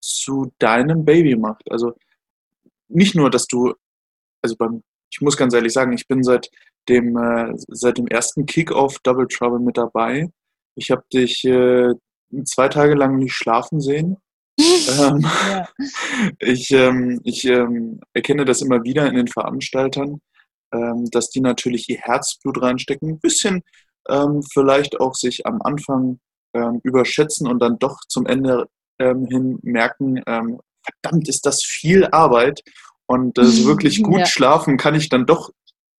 zu deinem Baby macht. Also nicht nur, dass du, also beim, ich muss ganz ehrlich sagen, ich bin seit dem, äh, seit dem ersten Kick-Off Double Trouble mit dabei ich habe dich äh, zwei Tage lang nicht schlafen sehen. ähm, ja. Ich, ähm, ich ähm, erkenne das immer wieder in den Veranstaltern, ähm, dass die natürlich ihr Herzblut reinstecken, ein bisschen ähm, vielleicht auch sich am Anfang ähm, überschätzen und dann doch zum Ende hin merken, verdammt, ist das viel Arbeit Und äh, wirklich gut ja. schlafen kann ich dann doch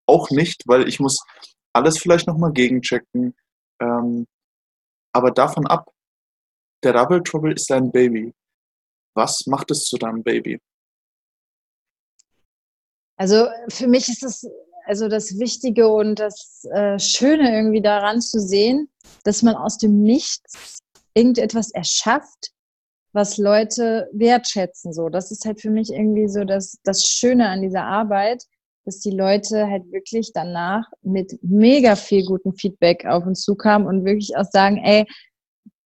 auch nicht, weil ich muss alles vielleicht nochmal gegenchecken. Ähm, aber davon ab, der Double Trouble ist dein Baby. Was macht es zu deinem Baby? Also für mich ist es also das Wichtige und das äh, Schöne irgendwie daran zu sehen, dass man aus dem Nichts irgendetwas erschafft, was Leute wertschätzen. So, das ist halt für mich irgendwie so das, das Schöne an dieser Arbeit, dass die Leute halt wirklich danach mit mega viel gutem Feedback auf uns zukamen und wirklich auch sagen, ey,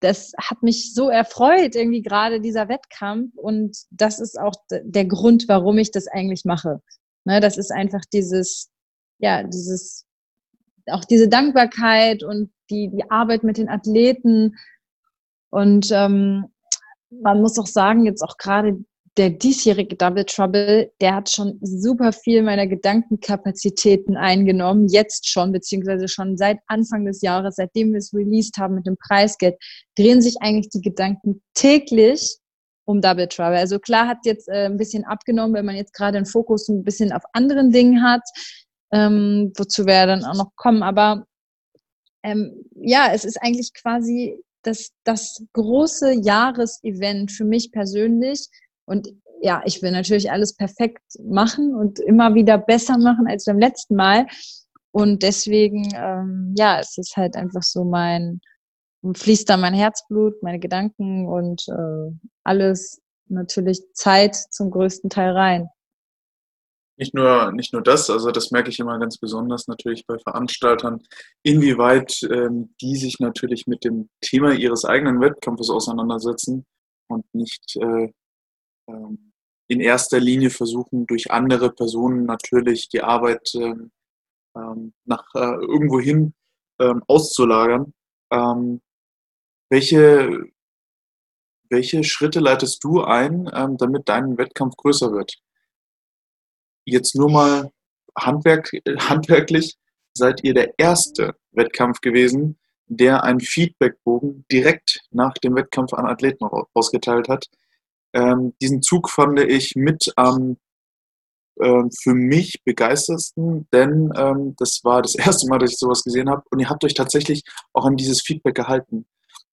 das hat mich so erfreut, irgendwie gerade dieser Wettkampf. Und das ist auch der Grund, warum ich das eigentlich mache. Ne, das ist einfach dieses, ja, dieses, auch diese Dankbarkeit und die, die Arbeit mit den Athleten. Und ähm, man muss auch sagen, jetzt auch gerade der diesjährige Double Trouble, der hat schon super viel meiner Gedankenkapazitäten eingenommen, jetzt schon, beziehungsweise schon seit Anfang des Jahres, seitdem wir es released haben mit dem Preisgeld, drehen sich eigentlich die Gedanken täglich um Double Trouble. Also klar hat jetzt äh, ein bisschen abgenommen, wenn man jetzt gerade den Fokus ein bisschen auf anderen Dingen hat, ähm, wozu wir dann auch noch kommen, aber ähm, ja, es ist eigentlich quasi das, das große Jahresevent für mich persönlich, und ja, ich will natürlich alles perfekt machen und immer wieder besser machen als beim letzten Mal. Und deswegen, ähm, ja, es ist halt einfach so mein, fließt da mein Herzblut, meine Gedanken und äh, alles natürlich Zeit zum größten Teil rein. Nicht nur, nicht nur das, also das merke ich immer ganz besonders natürlich bei Veranstaltern, inwieweit ähm, die sich natürlich mit dem Thema ihres eigenen Wettkampfes auseinandersetzen und nicht äh, in erster Linie versuchen, durch andere Personen natürlich die Arbeit ähm, ähm nach äh, irgendwohin ähm, auszulagern. Ähm, welche, welche Schritte leitest du ein, ähm, damit dein Wettkampf größer wird? Jetzt nur mal handwerk, handwerklich, seid ihr der erste Wettkampf gewesen, der einen Feedbackbogen direkt nach dem Wettkampf an Athleten ausgeteilt hat. Ähm, diesen Zug fand ich mit am äh, für mich begeistersten, denn ähm, das war das erste Mal, dass ich sowas gesehen habe und ihr habt euch tatsächlich auch an dieses Feedback gehalten.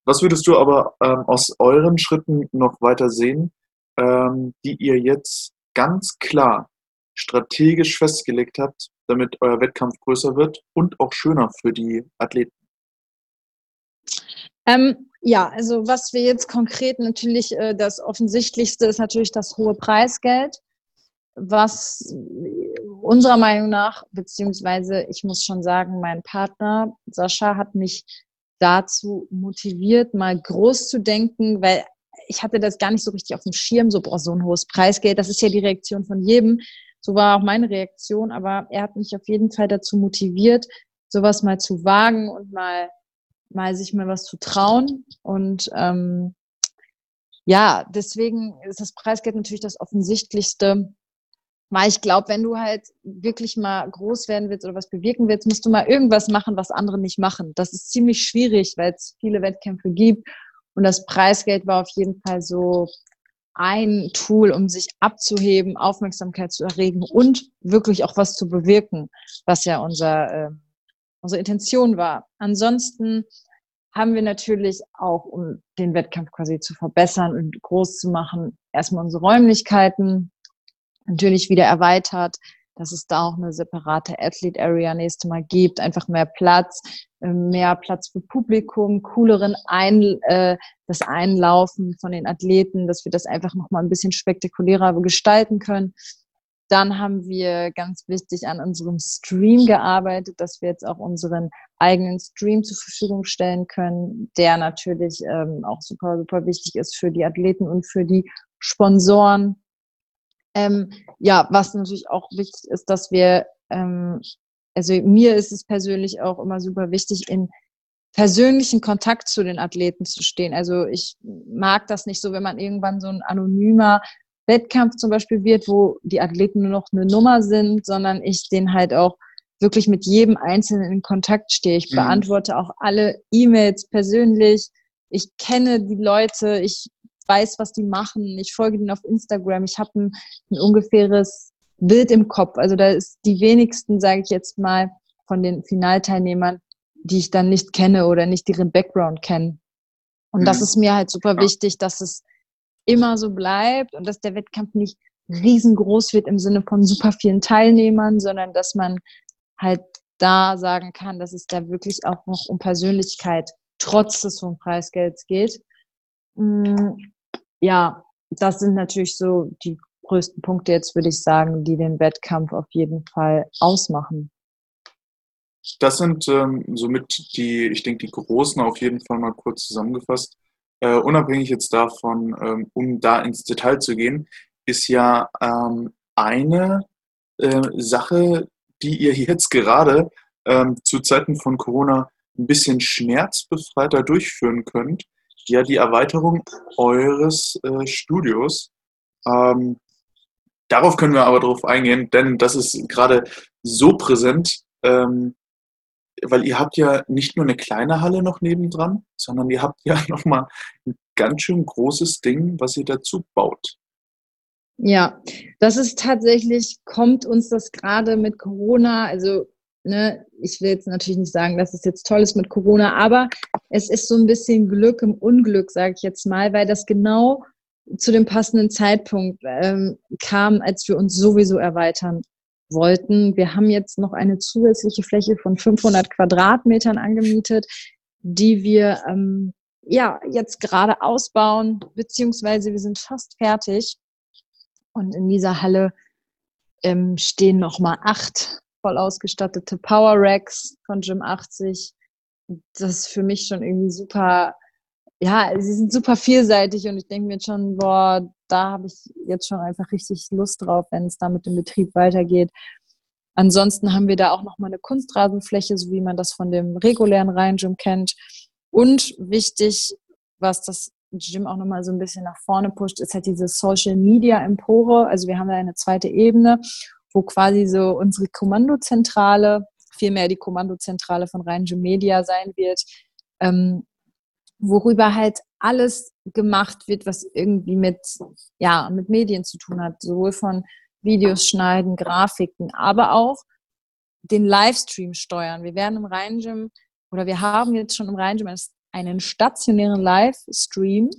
Was würdest du aber ähm, aus euren Schritten noch weiter sehen, ähm, die ihr jetzt ganz klar strategisch festgelegt habt, damit euer Wettkampf größer wird und auch schöner für die Athleten? Ähm, ja, also was wir jetzt konkret natürlich, äh, das Offensichtlichste ist natürlich das hohe Preisgeld, was unserer Meinung nach, beziehungsweise ich muss schon sagen, mein Partner Sascha hat mich dazu motiviert, mal groß zu denken, weil ich hatte das gar nicht so richtig auf dem Schirm, so, boah, so ein hohes Preisgeld, das ist ja die Reaktion von jedem. So war auch meine Reaktion, aber er hat mich auf jeden Fall dazu motiviert, sowas mal zu wagen und mal mal sich mal was zu trauen. Und ähm, ja, deswegen ist das Preisgeld natürlich das Offensichtlichste. Weil ich glaube, wenn du halt wirklich mal groß werden willst oder was bewirken willst, musst du mal irgendwas machen, was andere nicht machen. Das ist ziemlich schwierig, weil es viele Wettkämpfe gibt. Und das Preisgeld war auf jeden Fall so ein Tool, um sich abzuheben, Aufmerksamkeit zu erregen und wirklich auch was zu bewirken, was ja unser äh, unsere Intention war. Ansonsten haben wir natürlich auch, um den Wettkampf quasi zu verbessern und groß zu machen, erstmal unsere Räumlichkeiten natürlich wieder erweitert, dass es da auch eine separate Athlete Area nächstes Mal gibt, einfach mehr Platz, ähm, mehr Platz für Publikum, cooleren Ein, äh, das Einlaufen von den Athleten, dass wir das einfach nochmal ein bisschen spektakulärer gestalten können. Dann haben wir ganz wichtig an unserem Stream gearbeitet, dass wir jetzt auch unseren eigenen Stream zur Verfügung stellen können, der natürlich ähm, auch super, super wichtig ist für die Athleten und für die Sponsoren. Ähm, ja, was natürlich auch wichtig ist, dass wir, ähm, also mir ist es persönlich auch immer super wichtig, in persönlichen Kontakt zu den Athleten zu stehen. Also ich mag das nicht so, wenn man irgendwann so ein anonymer Wettkampf zum Beispiel wird, wo die Athleten nur noch eine Nummer sind, sondern ich den halt auch wirklich mit jedem Einzelnen in Kontakt stehe. Ich mhm. beantworte auch alle E-Mails persönlich. Ich kenne die Leute, ich weiß, was die machen. Ich folge denen auf Instagram. Ich habe ein, ein ungefähres Bild im Kopf. Also da ist die wenigsten, sage ich jetzt mal, von den Finalteilnehmern, die ich dann nicht kenne oder nicht ihren Background kennen. Und mhm. das ist mir halt super ja. wichtig, dass es immer so bleibt und dass der Wettkampf nicht riesengroß wird im Sinne von super vielen Teilnehmern, sondern dass man halt da sagen kann, dass es da wirklich auch noch um Persönlichkeit trotz des hohen Preisgelds geht. Mm, ja, das sind natürlich so die größten Punkte jetzt, würde ich sagen, die den Wettkampf auf jeden Fall ausmachen. Das sind ähm, somit die, ich denke, die großen auf jeden Fall mal kurz zusammengefasst. Äh, unabhängig jetzt davon, ähm, um da ins Detail zu gehen, ist ja ähm, eine äh, Sache, die ihr jetzt gerade ähm, zu Zeiten von Corona ein bisschen schmerzbefreiter durchführen könnt, ja die Erweiterung eures äh, Studios. Ähm, darauf können wir aber drauf eingehen, denn das ist gerade so präsent, ähm, weil ihr habt ja nicht nur eine kleine Halle noch nebendran, sondern ihr habt ja nochmal ein ganz schön großes Ding, was ihr dazu baut. Ja, das ist tatsächlich, kommt uns das gerade mit Corona, also ne, ich will jetzt natürlich nicht sagen, dass es jetzt toll ist mit Corona, aber es ist so ein bisschen Glück im Unglück, sage ich jetzt mal, weil das genau zu dem passenden Zeitpunkt ähm, kam, als wir uns sowieso erweitern wollten. Wir haben jetzt noch eine zusätzliche Fläche von 500 Quadratmetern angemietet, die wir ähm, ja jetzt gerade ausbauen, beziehungsweise wir sind fast fertig. Und in dieser Halle ähm, stehen nochmal acht voll ausgestattete Power Racks von Gym 80. Das ist für mich schon irgendwie super, ja, sie sind super vielseitig und ich denke mir jetzt schon, boah, da habe ich jetzt schon einfach richtig Lust drauf, wenn es da mit dem Betrieb weitergeht. Ansonsten haben wir da auch nochmal eine Kunstrasenfläche, so wie man das von dem regulären Rhein-Gym kennt. Und wichtig, was das Gym auch nochmal so ein bisschen nach vorne pusht, ist halt diese Social Media Empore. Also wir haben da eine zweite Ebene, wo quasi so unsere Kommandozentrale, vielmehr die Kommandozentrale von Rhein Gym Media sein wird, ähm, worüber halt alles gemacht wird, was irgendwie mit, ja, mit Medien zu tun hat, sowohl von Videos schneiden, Grafiken, aber auch den Livestream steuern. Wir werden im Rhein-Gym oder wir haben jetzt schon im Rhein-Gym einen stationären Livestream,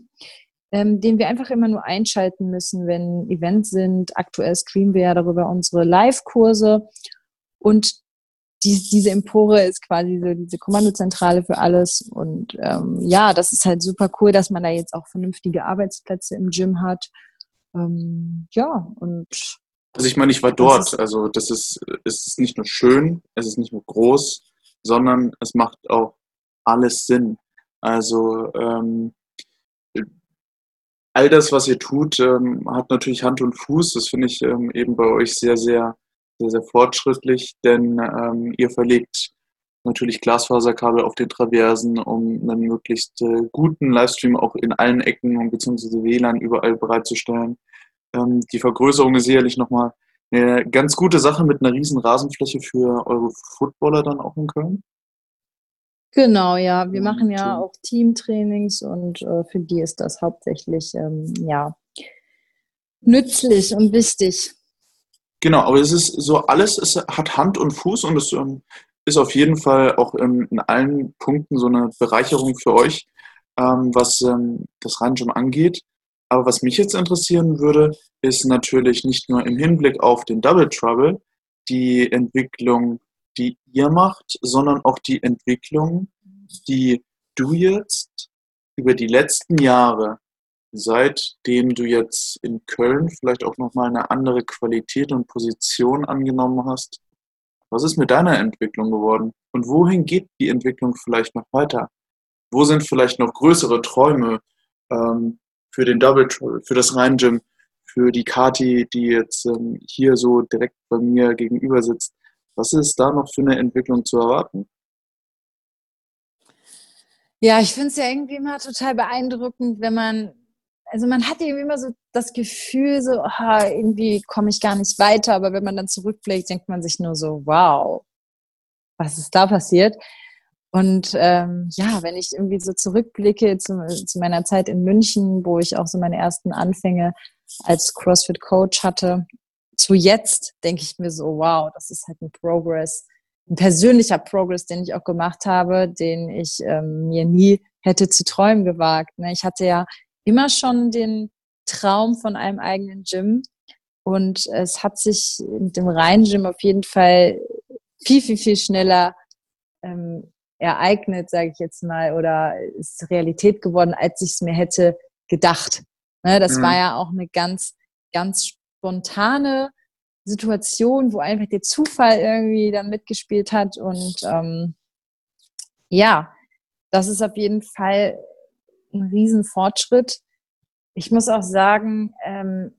ähm, den wir einfach immer nur einschalten müssen, wenn Events sind. Aktuell streamen wir ja darüber unsere Live-Kurse und die, diese Empore ist quasi so diese Kommandozentrale für alles. Und ähm, ja, das ist halt super cool, dass man da jetzt auch vernünftige Arbeitsplätze im Gym hat. Ähm, ja, und. Also ich meine, ich war dort. Also das ist, es ist nicht nur schön, es ist nicht nur groß, sondern es macht auch alles Sinn. Also ähm, all das, was ihr tut, ähm, hat natürlich Hand und Fuß. Das finde ich ähm, eben bei euch sehr, sehr, sehr, sehr fortschrittlich, denn ähm, ihr verlegt natürlich Glasfaserkabel auf den Traversen, um einen möglichst äh, guten Livestream auch in allen Ecken und beziehungsweise WLAN überall bereitzustellen. Ähm, die Vergrößerung ist sicherlich nochmal eine ganz gute Sache mit einer riesen Rasenfläche für eure Footballer dann auch in Köln. Genau, ja. Wir machen ja auch Teamtrainings und äh, für die ist das hauptsächlich ähm, ja, nützlich und wichtig. Genau, aber es ist so, alles es hat Hand und Fuß und es ähm, ist auf jeden Fall auch in, in, allen Punkten so eine Bereicherung für euch, ähm, was ähm, das Rheingym angeht. Aber was mich jetzt interessieren würde, ist natürlich nicht nur im Hinblick auf den Double Trouble die Entwicklung die ihr macht, sondern auch die Entwicklung, die du jetzt über die letzten Jahre, seitdem du jetzt in Köln vielleicht auch nochmal eine andere Qualität und Position angenommen hast, was ist mit deiner Entwicklung geworden? Und wohin geht die Entwicklung vielleicht noch weiter? Wo sind vielleicht noch größere Träume ähm, für den Double, für das Rhein Gym, für die Kati, die jetzt ähm, hier so direkt bei mir gegenüber sitzt? Was ist da noch für eine Entwicklung zu erwarten? Ja, ich finde es ja irgendwie immer total beeindruckend, wenn man, also man hat irgendwie immer so das Gefühl, so, aha, irgendwie komme ich gar nicht weiter, aber wenn man dann zurückblickt, denkt man sich nur so, wow, was ist da passiert? Und ähm, ja, wenn ich irgendwie so zurückblicke zu, zu meiner Zeit in München, wo ich auch so meine ersten Anfänge als CrossFit-Coach hatte, zu jetzt denke ich mir so, wow, das ist halt ein Progress, ein persönlicher Progress, den ich auch gemacht habe, den ich ähm, mir nie hätte zu träumen gewagt. Ne? Ich hatte ja immer schon den Traum von einem eigenen Gym und es hat sich mit dem reinen Gym auf jeden Fall viel, viel, viel schneller ähm, ereignet, sage ich jetzt mal, oder ist Realität geworden, als ich es mir hätte gedacht. Ne, das mhm. war ja auch eine ganz, ganz spontane Situation, wo einfach der Zufall irgendwie dann mitgespielt hat. Und ähm, ja, das ist auf jeden Fall ein Riesenfortschritt. Ich muss auch sagen, ähm,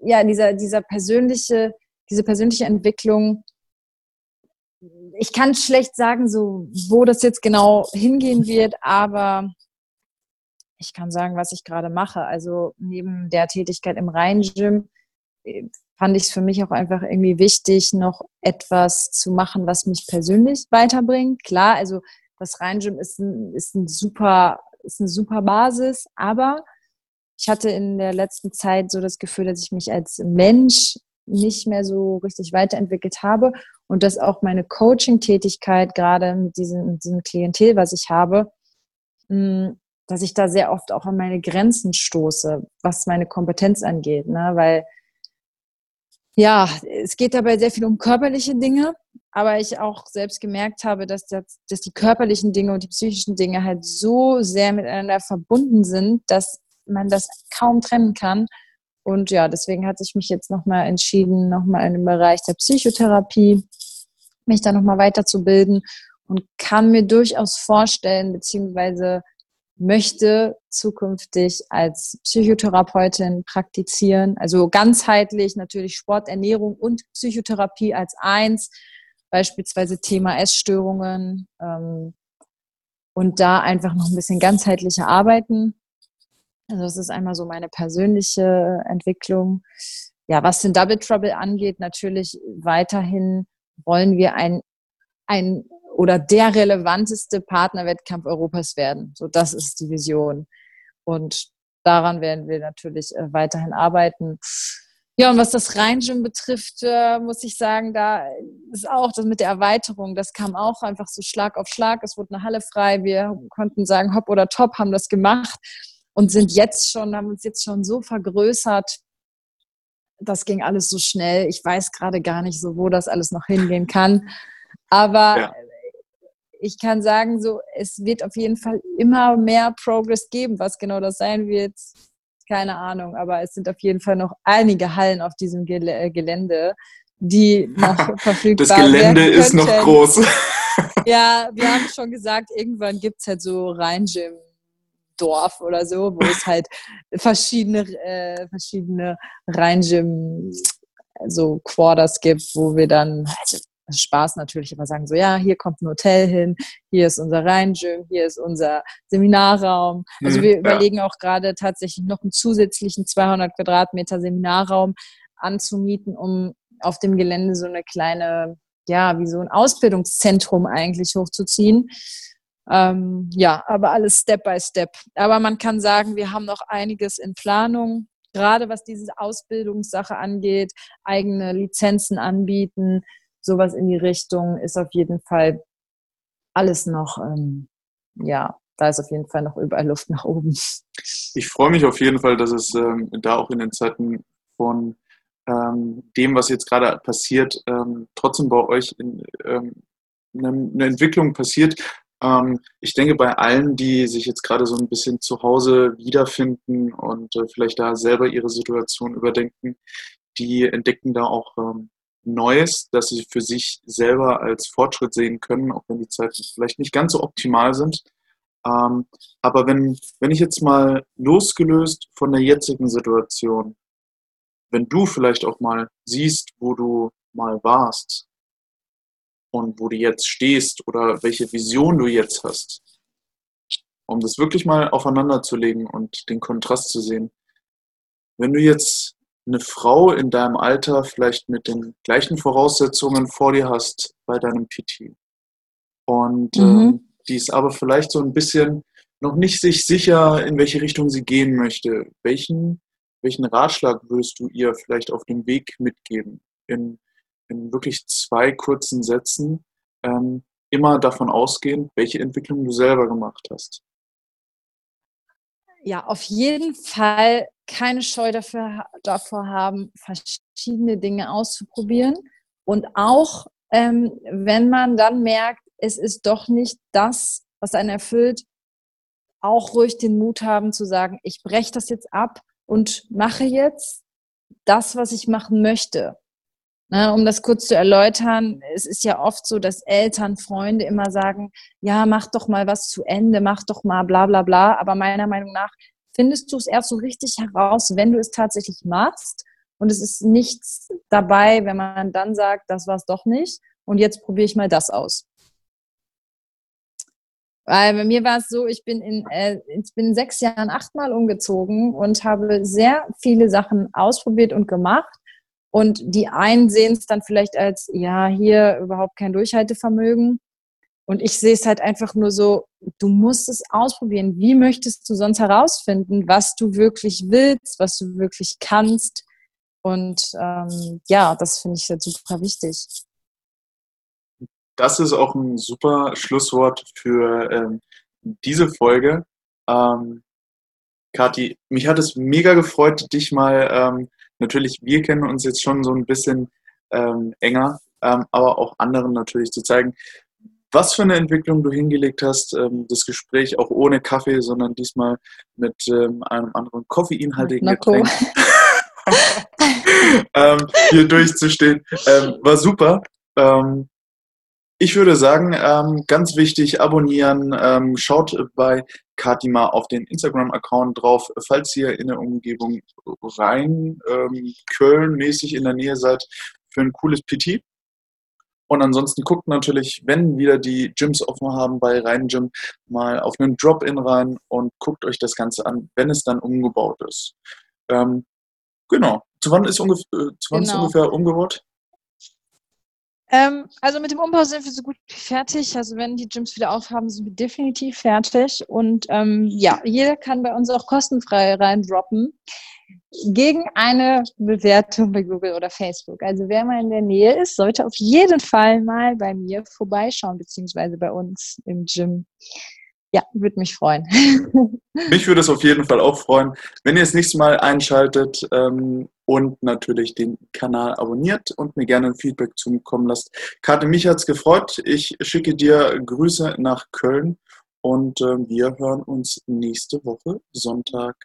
ja, dieser, dieser persönliche, diese persönliche Entwicklung, ich kann schlecht sagen, so, wo das jetzt genau hingehen wird, aber ich kann sagen, was ich gerade mache. Also neben der Tätigkeit im Rhein-Gym äh, fand ich es für mich auch einfach irgendwie wichtig, noch etwas zu machen, was mich persönlich weiterbringt. Klar, also das Rhein-Gym ist, ein, ist, ein super, ist eine super Basis, aber ich hatte in der letzten Zeit so das Gefühl, dass ich mich als Mensch nicht mehr so richtig weiterentwickelt habe und dass auch meine Coaching-Tätigkeit gerade mit diesem, mit diesem Klientel, was ich habe, hm, dass ich da sehr oft auch an meine Grenzen stoße, was meine Kompetenz angeht, ne? weil ja, es geht dabei sehr viel um körperliche Dinge, aber ich auch selbst gemerkt habe, dass, das, dass die körperlichen Dinge und die psychischen Dinge halt so sehr miteinander verbunden sind, dass man das kaum trennen kann. Und ja, deswegen hatte ich mich jetzt nochmal entschieden, nochmal in dem Bereich der Psychotherapie mich da nochmal weiterzubilden und kann mir durchaus vorstellen, beziehungsweise möchte zukünftig als Psychotherapeutin praktizieren, also ganzheitlich natürlich Sport, Ernährung und Psychotherapie als eins, beispielsweise Thema Essstörungen ähm, und da einfach noch ein bisschen ganzheitlicher arbeiten. Also das ist einmal so meine persönliche Entwicklung. Ja, was den Double Trouble angeht, natürlich weiterhin wollen wir ein, ein oder der relevanteste Partnerwettkampf Europas werden. So, das ist die Vision. Und daran werden wir natürlich äh, weiterhin arbeiten. Ja, und was das Rheingym betrifft, äh, muss ich sagen, da ist auch das mit der Erweiterung, das kam auch einfach so Schlag auf Schlag. Es wurde eine Halle frei. Wir konnten sagen, hopp oder top, haben das gemacht und sind jetzt schon, haben uns jetzt schon so vergrößert. Das ging alles so schnell. Ich weiß gerade gar nicht so, wo das alles noch hingehen kann. Aber ja ich kann sagen, so, es wird auf jeden Fall immer mehr Progress geben. Was genau das sein wird, keine Ahnung. Aber es sind auf jeden Fall noch einige Hallen auf diesem äh, Gelände, die noch verfügbar sind. Das Gelände ist noch groß. ja, wir haben schon gesagt, irgendwann gibt es halt so Rhein-Gym. Dorf oder so, wo es halt verschiedene, äh, verschiedene Rhein-Gym so Quarters gibt, wo wir dann, also Spaß natürlich immer sagen, so ja, hier kommt ein Hotel hin, hier ist unser Rheingym, hier ist unser Seminarraum. Also mhm, wir ja. überlegen auch gerade tatsächlich noch einen zusätzlichen 200 Quadratmeter Seminarraum anzumieten, um auf dem Gelände so eine kleine, ja, wie so ein Ausbildungszentrum eigentlich hochzuziehen. Ähm, ja, aber alles Step by Step. Aber man kann sagen, wir haben noch einiges in Planung, gerade was diese Ausbildungssache angeht, eigene Lizenzen anbieten, sowas in die Richtung ist auf jeden Fall alles noch, ähm, ja, da ist auf jeden Fall noch überall Luft nach oben. Ich freue mich auf jeden Fall, dass es ähm, da auch in den Zeiten von ähm, dem, was jetzt gerade passiert, ähm, trotzdem bei euch in, ähm, eine, eine, Entwicklung passiert. Ähm, ich denke, bei allen, die sich jetzt gerade so ein bisschen zu Hause wiederfinden und äh, vielleicht da selber ihre Situation überdenken, die entdecken da auch Neues, das sie für sich selber als Fortschritt sehen können, auch wenn die Zeiten vielleicht nicht ganz so optimal sind. Ähm, aber wenn, wenn ich jetzt mal losgelöst von der jetzigen Situation, wenn du vielleicht auch mal siehst, wo du mal warst und wo du jetzt stehst oder welche Vision du jetzt hast, um das wirklich mal aufeinander zu legen und den Kontrast zu sehen. Wenn du jetzt eine Frau in deinem Alter vielleicht mit den gleichen Voraussetzungen vor dir hast bei deinem PT. Und mhm. ähm, die ist aber vielleicht so ein bisschen noch nicht sich sicher, in welche Richtung sie gehen möchte. Welchen, welchen Ratschlag würdest du ihr vielleicht auf dem Weg mitgeben? In, in wirklich zwei kurzen Sätzen, ähm, immer davon ausgehend, welche Entwicklung du selber gemacht hast. Ja, auf jeden Fall keine Scheu dafür, davor haben, verschiedene Dinge auszuprobieren. Und auch ähm, wenn man dann merkt, es ist doch nicht das, was einen erfüllt, auch ruhig den Mut haben zu sagen, ich breche das jetzt ab und mache jetzt das, was ich machen möchte. Na, um das kurz zu erläutern, es ist ja oft so, dass Eltern, Freunde immer sagen, ja, mach doch mal was zu Ende, mach doch mal bla bla bla. Aber meiner Meinung nach findest du es erst so richtig heraus, wenn du es tatsächlich machst. Und es ist nichts dabei, wenn man dann sagt, das war es doch nicht. Und jetzt probiere ich mal das aus. Weil bei mir war es so, ich bin in, äh, ich bin in sechs Jahren achtmal umgezogen und habe sehr viele Sachen ausprobiert und gemacht. Und die einen sehen es dann vielleicht als, ja, hier überhaupt kein Durchhaltevermögen. Und ich sehe es halt einfach nur so, du musst es ausprobieren. Wie möchtest du sonst herausfinden, was du wirklich willst, was du wirklich kannst? Und ähm, ja, das finde ich jetzt super wichtig das ist auch ein super Schlusswort für ähm, diese Folge. Ähm, Kathi, mich hat es mega gefreut, dich mal, ähm, natürlich, wir kennen uns jetzt schon so ein bisschen ähm, enger, ähm, aber auch anderen natürlich zu zeigen, was für eine Entwicklung du hingelegt hast. Ähm, das Gespräch auch ohne Kaffee, sondern diesmal mit ähm, einem anderen koffeinhaltigen Getränk. ähm, hier durchzustehen. Ähm, war super. Ähm, ich würde sagen, ähm, ganz wichtig, abonnieren. Ähm, schaut bei Katima auf den Instagram-Account drauf, falls ihr in der Umgebung rein ähm, Köln mäßig in der Nähe seid für ein cooles PT. Und ansonsten guckt natürlich, wenn wieder die Gyms offen haben bei Rhein Gym, mal auf einen Drop-In rein und guckt euch das Ganze an, wenn es dann umgebaut ist. Ähm, genau. Zu wann ist, ungef äh, zu wann genau. ist ungefähr umgebaut? Ähm, also mit dem Umbau sind wir so gut wie fertig. Also wenn die Gyms wieder aufhaben, sind wir definitiv fertig. Und ähm, ja, jeder kann bei uns auch kostenfrei reindroppen gegen eine Bewertung bei Google oder Facebook. Also wer mal in der Nähe ist, sollte auf jeden Fall mal bei mir vorbeischauen, beziehungsweise bei uns im Gym. Ja, würde mich freuen. mich würde es auf jeden Fall auch freuen, wenn ihr das nächste Mal einschaltet ähm, und natürlich den Kanal abonniert und mir gerne ein Feedback zukommen lasst. Karte, mich hat es gefreut. Ich schicke dir Grüße nach Köln und äh, wir hören uns nächste Woche Sonntag.